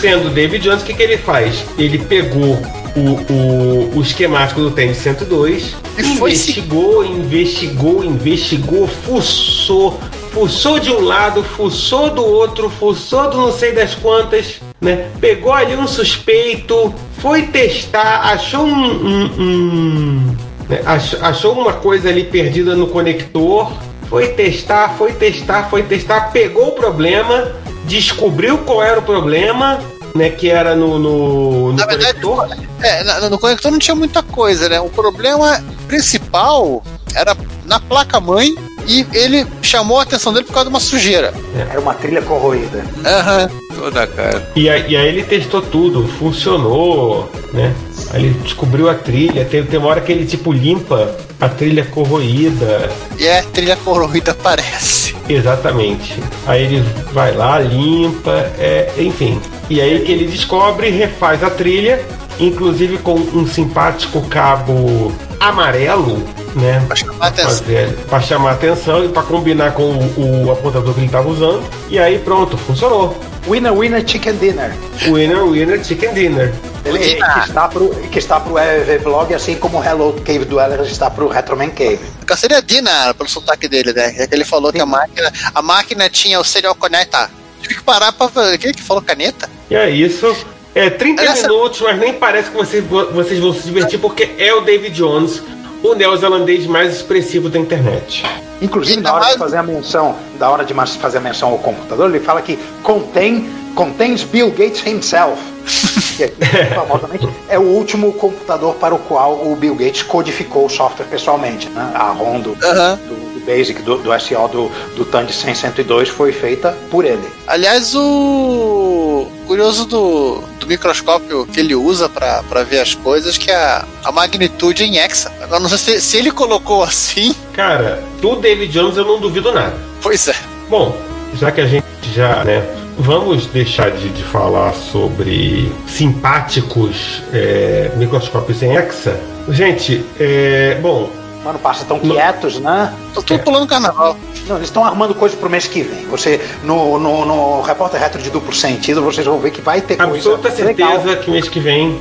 sendo David Jones, o que, que ele faz? Ele pegou o, o, o esquemático do Tênis 102, E se- investigou, investigou, investigou, fuçou, fuçou de um lado, fuçou do outro, fuçou do não sei das quantas, né? Pegou ali um suspeito, foi testar, achou um. um- um- né? Ach- achou uma coisa ali perdida no conector, foi testar, foi testar, foi testar, pegou o problema, descobriu qual era o problema, né? Que era no, no, no Na verdade, conector. É, na- no conector não tinha muita coisa, né? O problema principal era na placa-mãe E ele chamou a atenção dele por causa de uma sujeira. Era uma trilha corroída. Aham. Toda cara. E aí, e aí ele testou tudo, funcionou, né? Aí ele descobriu a trilha, tem, tem uma hora que ele tipo limpa a trilha corroída. E a trilha corroída aparece. Exatamente. Aí ele vai lá, limpa, é, enfim. E aí que ele descobre, refaz a trilha, inclusive com um simpático cabo amarelo, né? Pra chamar a atenção. fazer- Pra chamar a atenção e pra combinar com o, o apontador que ele tava usando. E aí pronto, funcionou. Winner Winner Chicken Dinner. Winner, winner, chicken dinner. Ele, que, está pro, que está pro EV Assim como o Hello Cave Dwellers está pro Retroman Cave. Seria Dina pelo sotaque dele, né? É que ele falou que a máquina, a máquina tinha o serial connector. Tive que parar pra. Quem que falou caneta? E é isso. É 30 Essa- minutos, mas nem parece que vocês, vocês vão se divertir porque é o David Jones, o neozelandês mais expressivo da internet. Inclusive, na hora mais- de fazer a menção, da hora de fazer a menção ao computador, ele fala que contém, contains Bill Gates himself. que é, famosamente é o último computador para o qual o Bill Gates codificou o software pessoalmente. Né? A ROM do, Aham. do, do Basic, do, do SO do, do TAN 100 102 foi feita por ele. Aliás, o curioso do, do microscópio que ele usa pra ver as coisas, que é a, a magnitude em hexa. Agora, não sei se, se ele colocou assim. Cara, do David Jones eu não duvido nada. Pois é. Bom, já que a gente já, né, vamos deixar de, de falar sobre simpáticos é, microscópios em hexa. Gente, é, bom, Mano, passa tão quietos, né? Tô tudo pulando carnaval. Não, eles estão armando coisa pro mês que vem. Você, no, no, no repórter retro de duplo sentido, vocês vão ver que vai ter coisa absoluta legal. certeza que mês que vem,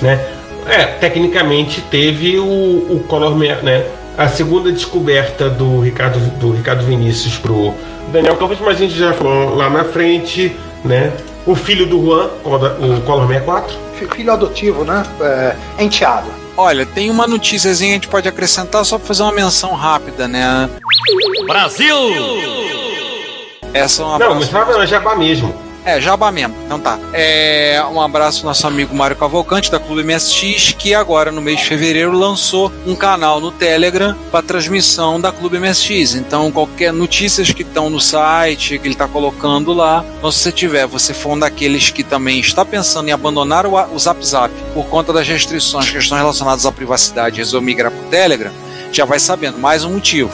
né? É, tecnicamente teve o, o Color Me- né? A segunda descoberta do Ricardo, do Ricardo Vinícius pro Daniel Campos, mas a gente já falou lá na frente, né? O filho do Juan, o Color 64. Fi- Filho adotivo, né? É, enteado. Olha, tem uma noticiazinha que a gente pode acrescentar só pra fazer uma menção rápida, né? Brasil! Essa é uma Não, mas tava na Jabá mesmo. É, Jabá mesmo. Então tá. É, um abraço ao nosso amigo Mário Cavalcante, da Clube MSX, que agora, no mês de fevereiro, lançou um canal no Telegram para transmissão da Clube MSX. Então, qualquer notícias que estão no site, que ele está colocando lá, então, se você tiver, você for um daqueles que também está pensando em abandonar o, o Zap Zap por conta das restrições que estão relacionadas à privacidade e resolver migrar para o Telegram, já vai sabendo. Mais um motivo.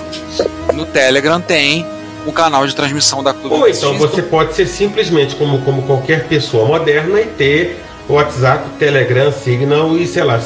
No Telegram tem o canal de transmissão da Clube Ou então você pode ser simplesmente como, como qualquer pessoa moderna e ter WhatsApp, Telegram, Signal e sei lá,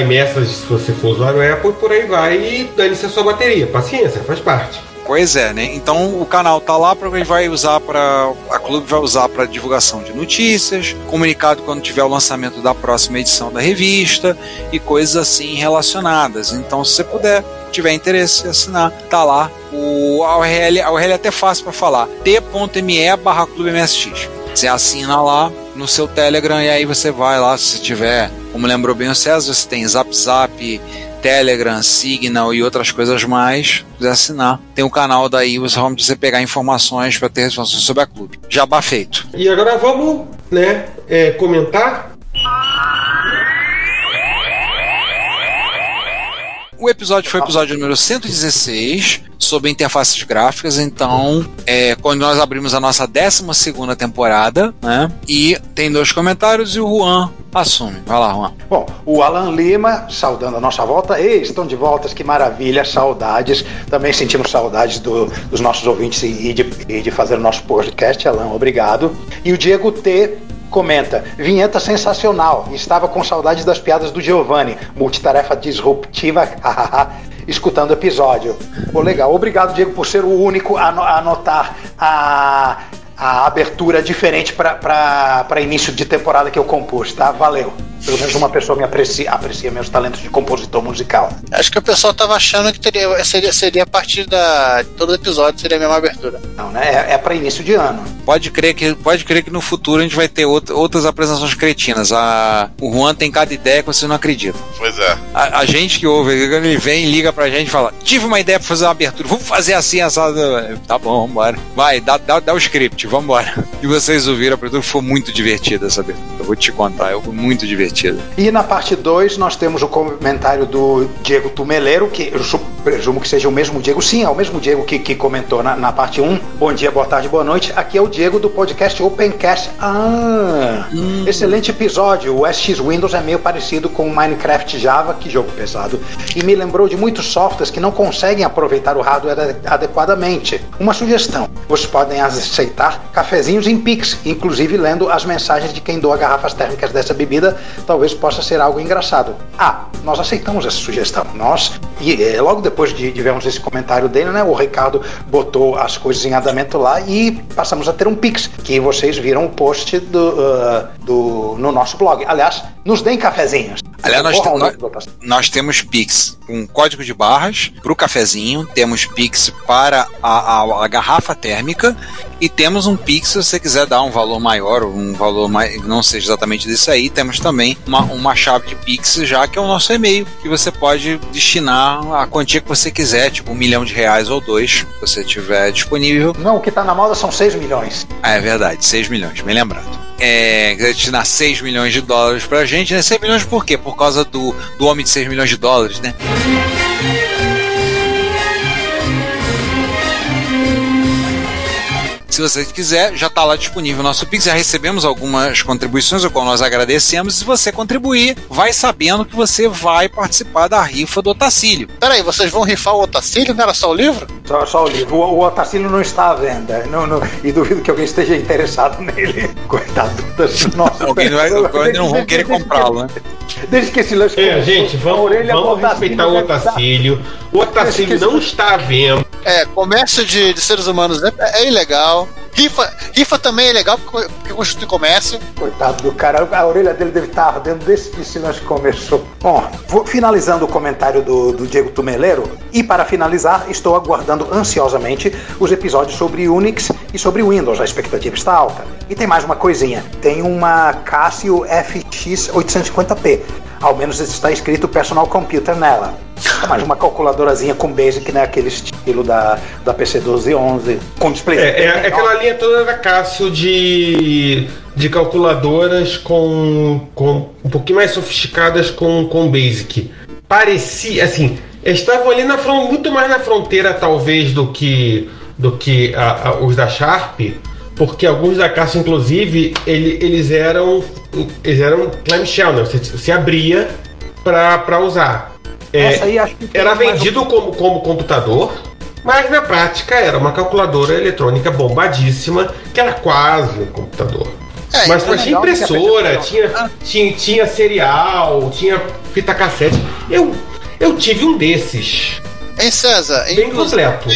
iMessage se você for usuário Apple, por aí vai e dane-se a sua bateria. Paciência, faz parte. Pois é, né? Então o canal tá lá para vai usar para a clube vai usar para divulgação de notícias, comunicado quando tiver o lançamento da próxima edição da revista e coisas assim relacionadas. Então se você puder, tiver interesse em assinar, tá lá. O a URL, a URL é até fácil para falar. t.me/clubemsx. Você assina lá no seu Telegram e aí você vai lá, se tiver, como lembrou bem o César, você tem Zap Zap, Telegram, Signal e outras coisas mais, quiser assinar. Tem o canal daí, você vai você pegar informações para ter informações sobre a clube. Jabá feito. E agora vamos, né, é, comentar. O episódio foi o episódio número 116 sobre interfaces gráficas. Então, é, quando nós abrimos a nossa 12 temporada, né? E tem dois comentários e o Juan assume. Vai lá, Juan. Bom, o Alan Lima, saudando a nossa volta. Ei, estão de volta, que maravilha, saudades. Também sentimos saudades do- dos nossos ouvintes e de, e de fazer o nosso podcast, Alan, obrigado. E o Diego T. Comenta, vinheta sensacional. Estava com saudades das piadas do Giovanni. Multitarefa disruptiva, escutando o episódio. Pô, legal. Obrigado, Diego, por ser o único a no- a anotar a, a abertura diferente para início de temporada que eu compus, tá? Valeu. Pelo menos uma pessoa me aprecia, aprecia meus talentos de compositor musical. Acho que o pessoal tava achando que teria, seria, seria a partir da. Todo episódio seria a mesma abertura. Não, né? É, é para início de ano. Pode crer, que, pode crer que no futuro a gente vai ter out- outras apresentações cretinas. A, o Juan tem cada ideia que você não acredita. Pois é. A, a gente que ouve, ele vem, liga pra gente e fala: Tive uma ideia pra fazer uma abertura, vamos fazer assim, essa. Tá bom, vambora. Vai, dá, dá, dá o script, vambora. E vocês ouviram a abertura, foi muito divertida essa abertura. Eu vou te contar, eu fui muito divertida. E na parte 2 nós temos o comentário do Diego Tumeleiro, que eu Presumo que seja o mesmo Diego. Sim, é o mesmo Diego que, que comentou na, na parte 1. Bom dia, boa tarde, boa noite. Aqui é o Diego do podcast Opencast. Ah, excelente episódio. O SX Windows é meio parecido com o Minecraft Java, que jogo pesado, e me lembrou de muitos softwares que não conseguem aproveitar o hardware ade- adequadamente. Uma sugestão: vocês podem aceitar cafezinhos em Pix, inclusive lendo as mensagens de quem doa garrafas térmicas dessa bebida, talvez possa ser algo engraçado. Ah, nós aceitamos essa sugestão. Nós, e eh, logo depois de, de esse comentário dele, né, o Ricardo botou as coisas em andamento lá e passamos a ter um Pix, que vocês viram o post do, ah, do, no nosso blog. Aliás, nos deem cafezinhos. Aliás, nós, o nós, nós temos Pix com código de barras para o cafezinho, temos Pix para a, a- a garrafa térmica e temos um Pix se você quiser dar um valor maior, ou um valor mais, não seja exatamente desse aí, temos também uma, uma chave de Pix já que é o nosso e-mail, que você pode destinar a quantia que você quiser, tipo um milhão de reais ou dois, se você tiver disponível. Não, o que está na moda são 6 milhões. Ah, é verdade, 6 milhões, bem lembrado. É, destinar 6 milhões de dólares pra gente, né? 6 milhões por quê? Por causa do, do homem de 6 milhões de dólares, né? Se você quiser, já está lá disponível o nosso Pix. Já recebemos algumas contribuições, o qual nós agradecemos. Se você contribuir, vai sabendo que você vai participar da rifa do Otacílio. Peraí, vocês vão rifar o Otacílio? Não era só o livro? Só, só o livro. O, o Otacílio não está à venda. Não, não- e duvido que alguém esteja interessado nele. Coitado das nossas Alguém vai, alguém não vão querer comprá-lo, né? Desde que esse lance É, gente, vamos, orelha do vamos respeitar o Otacílio. O Otacílio não está à venda. É, comércio de, de seres humanos é, é ilegal. Rifa, rifa também é legal porque, constitui comércio. Coitado do cara, a orelha dele deve estar ardendo desde que esse lance começou. Bom, vou- finalizando o comentário do, do Diego Tumeleiro, e para finalizar, estou aguardando ansiosamente os episódios sobre Unix e sobre Windows. A expectativa está alta. E tem mais uma coisinha: tem uma Casio FX 850p. Ao menos está escrito Personal Computer nela. É mais uma calculadorazinha com Basic, né? Aquele estilo da, da PC 1211, com display. É, é, é aquela linha toda da Cássio de, de calculadoras com, com um pouquinho mais sofisticadas com, com Basic. Parecia, assim, estavam ali na fron- muito mais na fronteira, talvez, do que, do que a- a- os da Sharp, porque alguns da Cássio, inclusive, ele- eles eram eles eram clamshell, né? Você, você abria para usar. É, Essa aí acho que tem era mais um- vendido como, como computador, mas na prática era uma calculadora eletrônica bombadíssima, que era quase um computador. É, mas então é tinha impressora, tinha, tinha, tinha serial, tinha fita cassete. Eu, eu tive um desses, Hein, César? bem completo.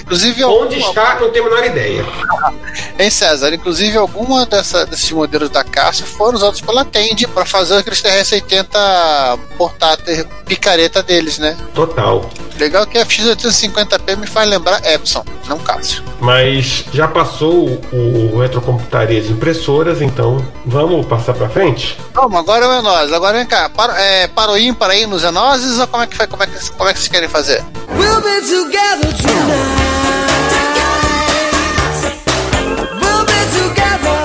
Inclusive, Onde alguma- está, não tenho a menor ideia. Hein, César? Inclusive, alguma dessa, desses modelos da Cássio foram usados pela Tende para fazer aqueles TRS-80 portátil picareta deles, né? Total. Legal que a X850P me faz lembrar Epson, não Cássio. Mas já passou o, o retrocomputaria de impressoras, então vamos passar para frente? Vamos, agora é o nós. Agora vem cá. Para, é, para o ímpar aí nos enoses ou como é que, foi, como, é que, como é que vocês querem fazer? We'll be together tonight. We'll be together.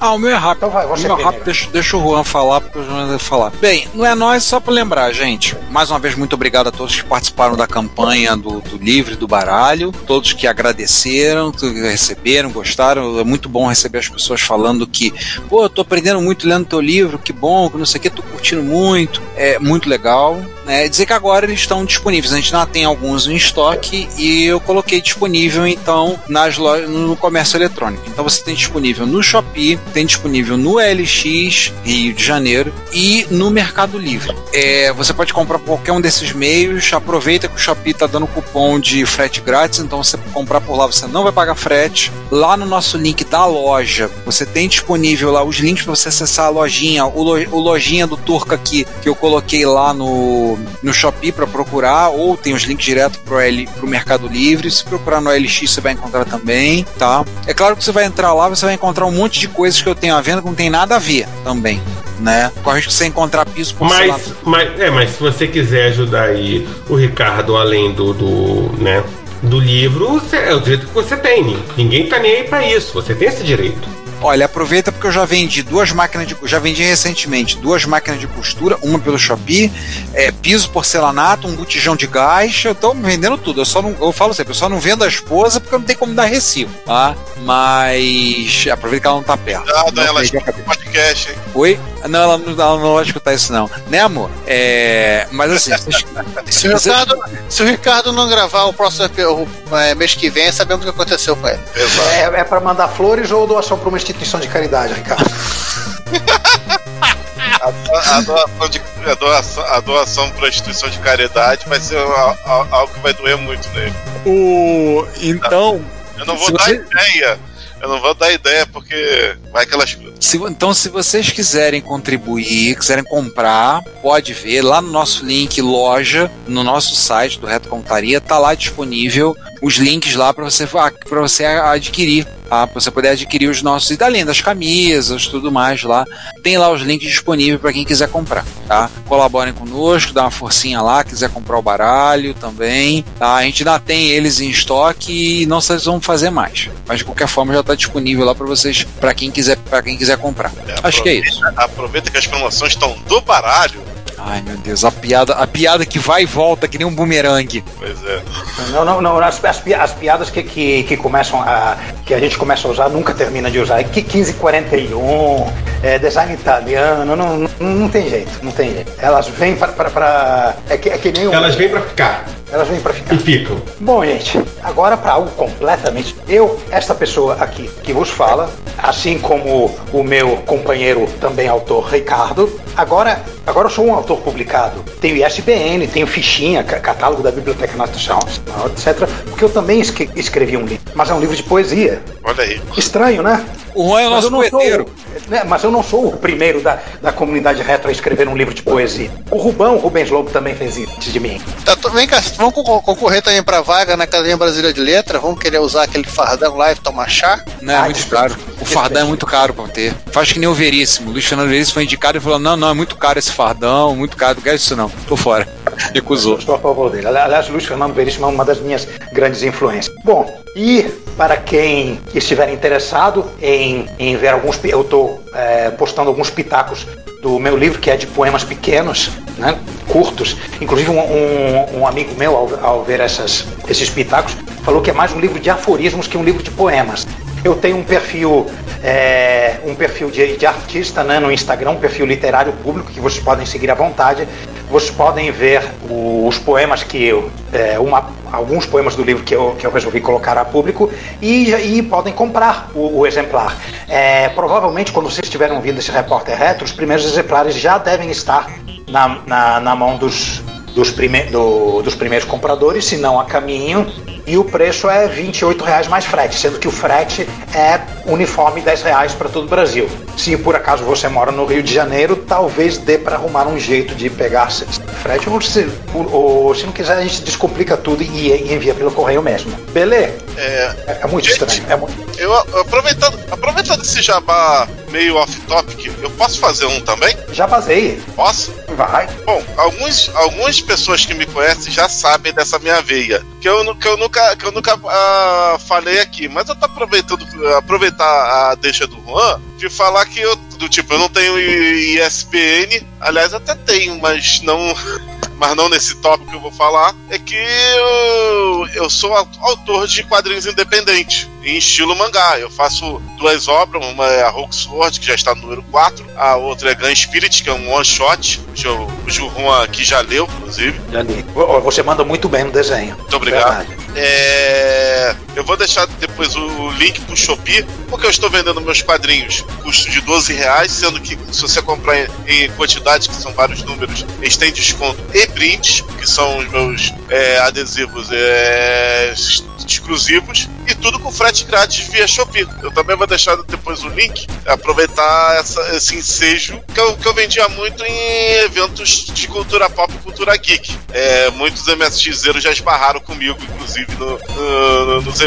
Ah, o meu é rápido. Então vai, você o meu é rápido, deixa, deixa o Juan falar, porque o Juan vai falar. Bem, não é nós, só para lembrar, gente. Mais uma vez, muito obrigado a todos que participaram da campanha do, do livre do baralho, todos que agradeceram, que receberam, gostaram. É muito bom receber as pessoas falando que, pô, eu tô aprendendo muito lendo teu livro, que bom, que não sei o que, tô curtindo muito. É muito legal. Né? Dizer que agora eles estão disponíveis. A gente ainda tem alguns em estoque e eu coloquei disponível então nas lojas, no comércio eletrônico. Então você tem disponível no Shopee, tem disponível no LX Rio de Janeiro e no Mercado Livre. É, você pode comprar por qualquer um desses meios. Aproveita que o Shopee está dando cupom de frete grátis, então você comprar por lá você não vai pagar frete. Lá no nosso link da loja, você tem disponível lá os links para você acessar a lojinha, o, lo- o lojinha do Turca aqui que eu coloquei lá no, no Shopee para procurar, ou tem os links direto pro, L, pro Mercado Livre. Se procurar no LX você vai encontrar também, tá? É claro que você vai entrar lá, você vai encontrar um monte de coisas que eu tenho à venda que não tem nada a ver também, né? Corre que você encontrar piso por Mas, mas, é, mas se você quiser ajudar aí o Ricardo além do, do, né, do livro, é o direito que você tem. Ninguém tá nem aí pra isso. Você tem esse direito. Olha, aproveita porque eu já vendi duas máquinas de já vendi recentemente duas máquinas de costura, uma pelo Shopee, é, piso porcelanato, um botijão de gás, eu tô vendendo tudo. Eu só não, eu falo sempre, eu só não vendo a esposa porque eu não tenho como dar recibo, tá? Mas aproveita que ela não tá perto. Cuidado, Não ela escuta o podcast, hein? Oi? Não, ela não, ela não vai escutar isso, não. Né, amor? É. Mas assim, Se o, Ricardo, se o Ricardo não gravar o próximo o, é, mês que vem, sabemos o que aconteceu com ele. É, é para mandar flores ou doação para uma instituição de caridade, Ricardo? A, a doação de, a doação, a doação para instituição de caridade vai ser a- a- algo que vai doer muito nele. o. Então. Eu não vou dar você- ideia. Eu não vou dar ideia porque vai que ela escuta. Se- então, se vocês quiserem contribuir, quiserem comprar, pode ver lá no nosso link loja, no nosso site do Reto Computaria, tá lá disponível os links lá para você você adquirir, tá? Pra você poder adquirir os nossos e além das camisas, tudo mais lá. Tem lá os links disponíveis para quem quiser comprar, tá? Colaborem conosco, dá uma forcinha lá, quiser comprar o baralho também, tá? A gente ainda tem eles em estoque e não sei se vamos fazer mais, mas de qualquer forma já tá disponível lá para vocês, para quem quiser, para quem quiser comprar. Acho que é isso. Aproveita que as promoções estão do baralho. Ai meu Deus, a piada, a piada que vai e volta que nem um bumerangue. Pois é. Não, não, não. As, as as piadas que, que, que começam a. que a gente começa a usar nunca termina de usar. Que 1541, é, design italiano, não, não, não tem jeito, não tem jeito. Elas vêm para. pra- pra- é, que, é que nem o- Elas vêm pra ficar elas vêm para ficar. e ficam. Bom, gente, agora para algo completamente. Eu, esta pessoa aqui que vos fala, assim como o meu companheiro, também autor, Ricardo, agora, agora eu sou um autor publicado. Tenho ISBN, tenho fichinha, ca- catálogo da Biblioteca Nacional, etc. Porque eu também escrevi um livro, mas é um livro de poesia. Olha aí. Estranho, né? O Juan é o nosso eu não sou, poeteiro. né, mas eu não sou o primeiro da, da comunidade retro a escrever um livro de poesia. O Rubão, o Rubens Lobo, também fez isso antes de mim. Tá, tô- vem cá, vamos concor- concorrer também pra vaga na Academia Brasileira de Letra? Vamos querer usar aquele fardão lá e tomar chá? Não, é Ah, muito desculpa. caro. O fardão é muito caro pra ter. Faz que nem o Veríssimo. O Luiz Fernando Veríssimo foi indicado e falou: não, não, é muito caro esse fardão, muito caro, não quero isso não. Tô fora. Recusou. Estou a favor dele. Ali- Aliás, Luiz Fernando Veríssimo é uma das minhas grandes influências. Bom, e para quem estiver interessado em, em ver alguns. Eu estou postando alguns pitacos do meu livro, que é de poemas pequenos, né, curtos. Inclusive, um, um- um amigo meu, ao, ao ver essas, esses pitacos, falou que é mais um livro de aforismos que um livro de poemas. Eu tenho um perfil, é, um perfil de, de artista né, no Instagram, um perfil literário público que vocês podem seguir à vontade. Vocês podem ver o- os poemas que eu, é, uma- alguns poemas do livro que eu, que eu resolvi colocar a público e, e podem comprar o, o exemplar. É, provavelmente, quando vocês estiverem ouvindo esse repórter retro, os primeiros exemplares já devem estar na, na, na mão dos, dos, prime, do- dos primeiros compradores, se não a caminho. E o preço é 28 reais mais frete, sendo que o frete é uniforme 10 reais para todo o Brasil. Se por acaso você mora no Rio de Janeiro, talvez dê para arrumar um jeito de pegar frete, ou se, ou- ou se não quiser, a gente descomplica tudo e, e envia pelo correio mesmo. Beleza? É, É, é muito Gente. estranho. É muito... eu aproveitando, aproveitando esse jabá meio off-topic, eu posso fazer um também? Já basei. Posso? Vai. Bom, alguns, algumas pessoas que me conhecem já sabem dessa minha veia, que eu, que eu nunca, que eu nunca ah, falei aqui, mas eu tô aproveitando aproveitar a deixa do Juan de falar que eu do tipo eu não tenho ISBN, aliás até tenho, mas não mas não nesse tópico que eu vou falar, é que eu, eu sou au- autor de quadrinhos independentes, em estilo mangá. Eu faço duas obras, uma é a Hulk Sword, que já está no número 4, a outra é Gun Spirit, que é um one shot, cujo cujo o Juan aqui já leu, inclusive. Já li. Você manda muito bem no desenho. Muito obrigado. É, Eu vou deixar depois o, link pro Shopee, porque eu estou vendendo meus quadrinhos custo de 12 reais, sendo que se você comprar em, quantidade, que são vários números, eles têm desconto e brindes, que são os meus é, adesivos é, ex- exclusivos, e tudo com frete grátis via Shopee. Eu também vou deixar depois o link, aproveitar essa- esse ensejo que eu, que eu vendia muito em eventos de cultura pop e cultura geek. É, muitos MSXeiros já esbarraram comigo, inclusive, no- no- nos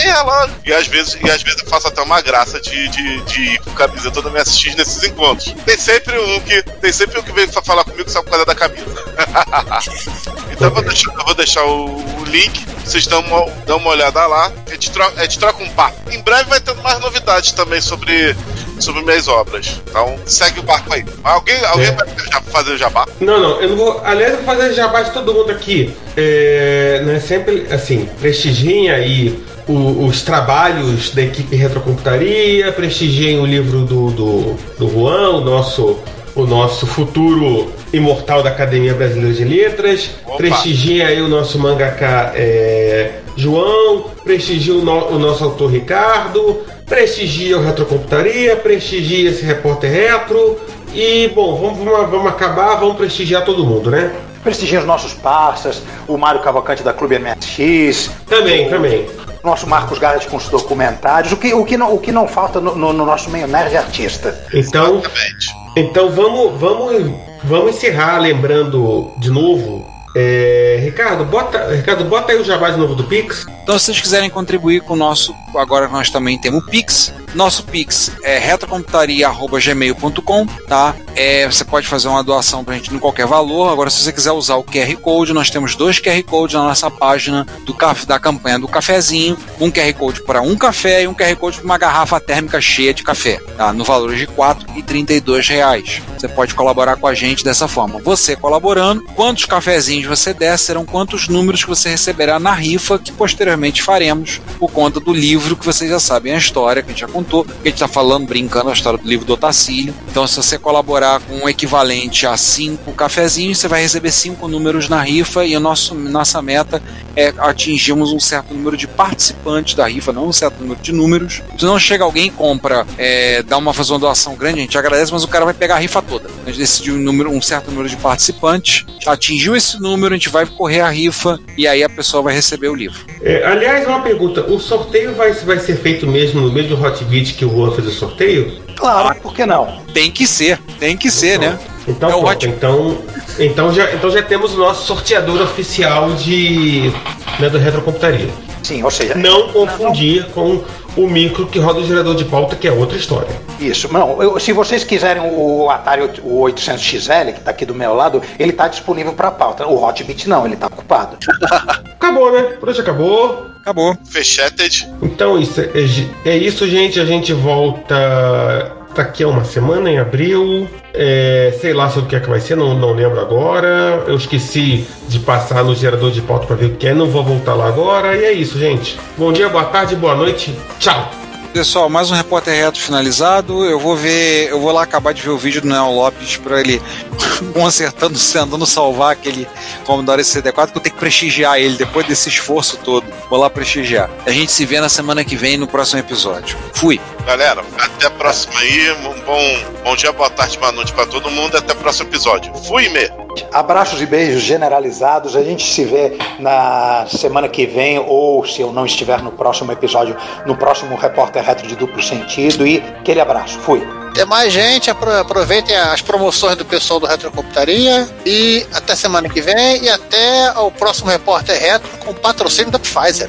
É, lógico. E às vezes, e às vezes eu faço até uma graça de, de, de ir com camiseta da MSX nesses encontros. Tem sempre um que. Tem sempre um que vem fa- falar comigo só por causa da camisa. então eu vou deixar, eu vou deixar o, o link, vocês dão uma, dão uma olhada lá, a gente, troca, a gente troca um papo. Em breve vai ter mais novidades também sobre, sobre minhas obras. Então segue o barco aí. Alguém, alguém É. vai fazer o jabá? Não, não, eu não vou. Aliás, eu vou fazer jabá de todo mundo aqui. É, né, sempre, assim, prestigiem aí os trabalhos da equipe Retrocomputaria, prestigiem o livro do, do, do Juan, o nosso, o nosso futuro imortal da Academia Brasileira de Letras. Opa. Prestigiem aí o nosso mangaka é, João, prestigia o, no- o nosso autor Ricardo, prestigia o Retrocomputaria, prestigia esse repórter retro. E, bom, vamos, vamos, vamos acabar, vamos prestigiar todo mundo, né? Prestigiem os nossos parceiros, o Mário Cavalcante da Clube MSX, Também, também. nosso Marcos Garrett com os documentários, o que, o que, não, o que não falta no, no- no nosso meio nerd artista. Então, Exatamente. então vamos, vamos, vamos encerrar lembrando de novo. É, Ricardo, bota, Ricardo, bota aí o jabá de novo do Pix. Então, se vocês quiserem contribuir com o nosso, agora nós também temos o Pix. Nosso Pix é retrocomputaria.gmail.com, tá? É, você pode fazer uma doação pra gente em qualquer valor. Agora, se você quiser usar o QR Code, nós temos dois QR Codes na nossa página do, da campanha do cafezinho. Um QR Code para um café e um QR Code para uma garrafa térmica cheia de café, tá? No valor de 4,32 reais. Você pode colaborar com a gente dessa forma. Você colaborando, quantos cafezinhos você der serão quantos números que você receberá na rifa que posteriormente faremos por conta do livro que vocês já sabem a história, que a gente já contou, que a gente está falando, brincando a história do livro do Otacílio. Então, se você colaborar com um equivalente a cinco cafezinhos, você vai receber cinco números na rifa e a nosso, nossa meta é atingirmos um certo número de participantes da rifa, não um certo número de números. Se não chega alguém compra, é, dá uma fazer uma doação grande, a gente agradece, mas o cara vai pegar a rifa toda. A gente decidiu um, número, um certo número de participantes, atingiu esse número, a gente vai correr a rifa e aí a pessoa vai receber o livro. É, aliás, uma pergunta: o sorteio vai, vai ser feito mesmo no mesmo Hot Beat que o Juan fez o sorteio? Claro, por que não? Tem que ser, tem que ser, né? Então, É pronto, Hot- então, então, já, então já temos o nosso sorteador oficial de né, do Retrocomputaria. Sim, ou seja, Não confundir com o micro que roda o gerador de pauta, que é outra história. Isso, não. eu- se vocês quiserem o Atari o 800XL, que está aqui do meu lado, ele está disponível para pauta. O Hotbit não, ele está ocupado. Acabou, né? Por hoje acabou. Acabou. Fecheted. Então isso é, é isso, gente. A gente volta daqui a uma semana, em abril. É, sei lá sobre o que é que vai ser, não, não lembro agora. Eu esqueci de passar no gerador de pauta para ver o que é, não vou voltar lá agora. E é isso, gente. Bom dia, boa tarde, boa noite. Tchau. Pessoal, mais um repórter reto finalizado. Eu vou ver, eu vou lá acabar de ver o vídeo do Neon Lopes para ele consertando, tentando salvar aquele Commodore CD4 que eu tenho que prestigiar ele depois desse esforço todo. Vou lá prestigiar. A gente se vê na semana que vem no próximo episódio. Fui. Galera, até a próxima aí. Um bom, bom dia, boa tarde, boa noite pra todo mundo. Até o próximo episódio. Fui, me. Abraços e beijos generalizados. A gente se vê na semana que vem, ou se eu não estiver no próximo episódio, no próximo Repórter Retro de Duplo Sentido. E aquele abraço. Fui. Até mais, gente. Apro- Aproveitem as promoções do pessoal do Retrocomputaria. E até semana que vem. E até ao próximo Repórter Retro com patrocínio da Pfizer.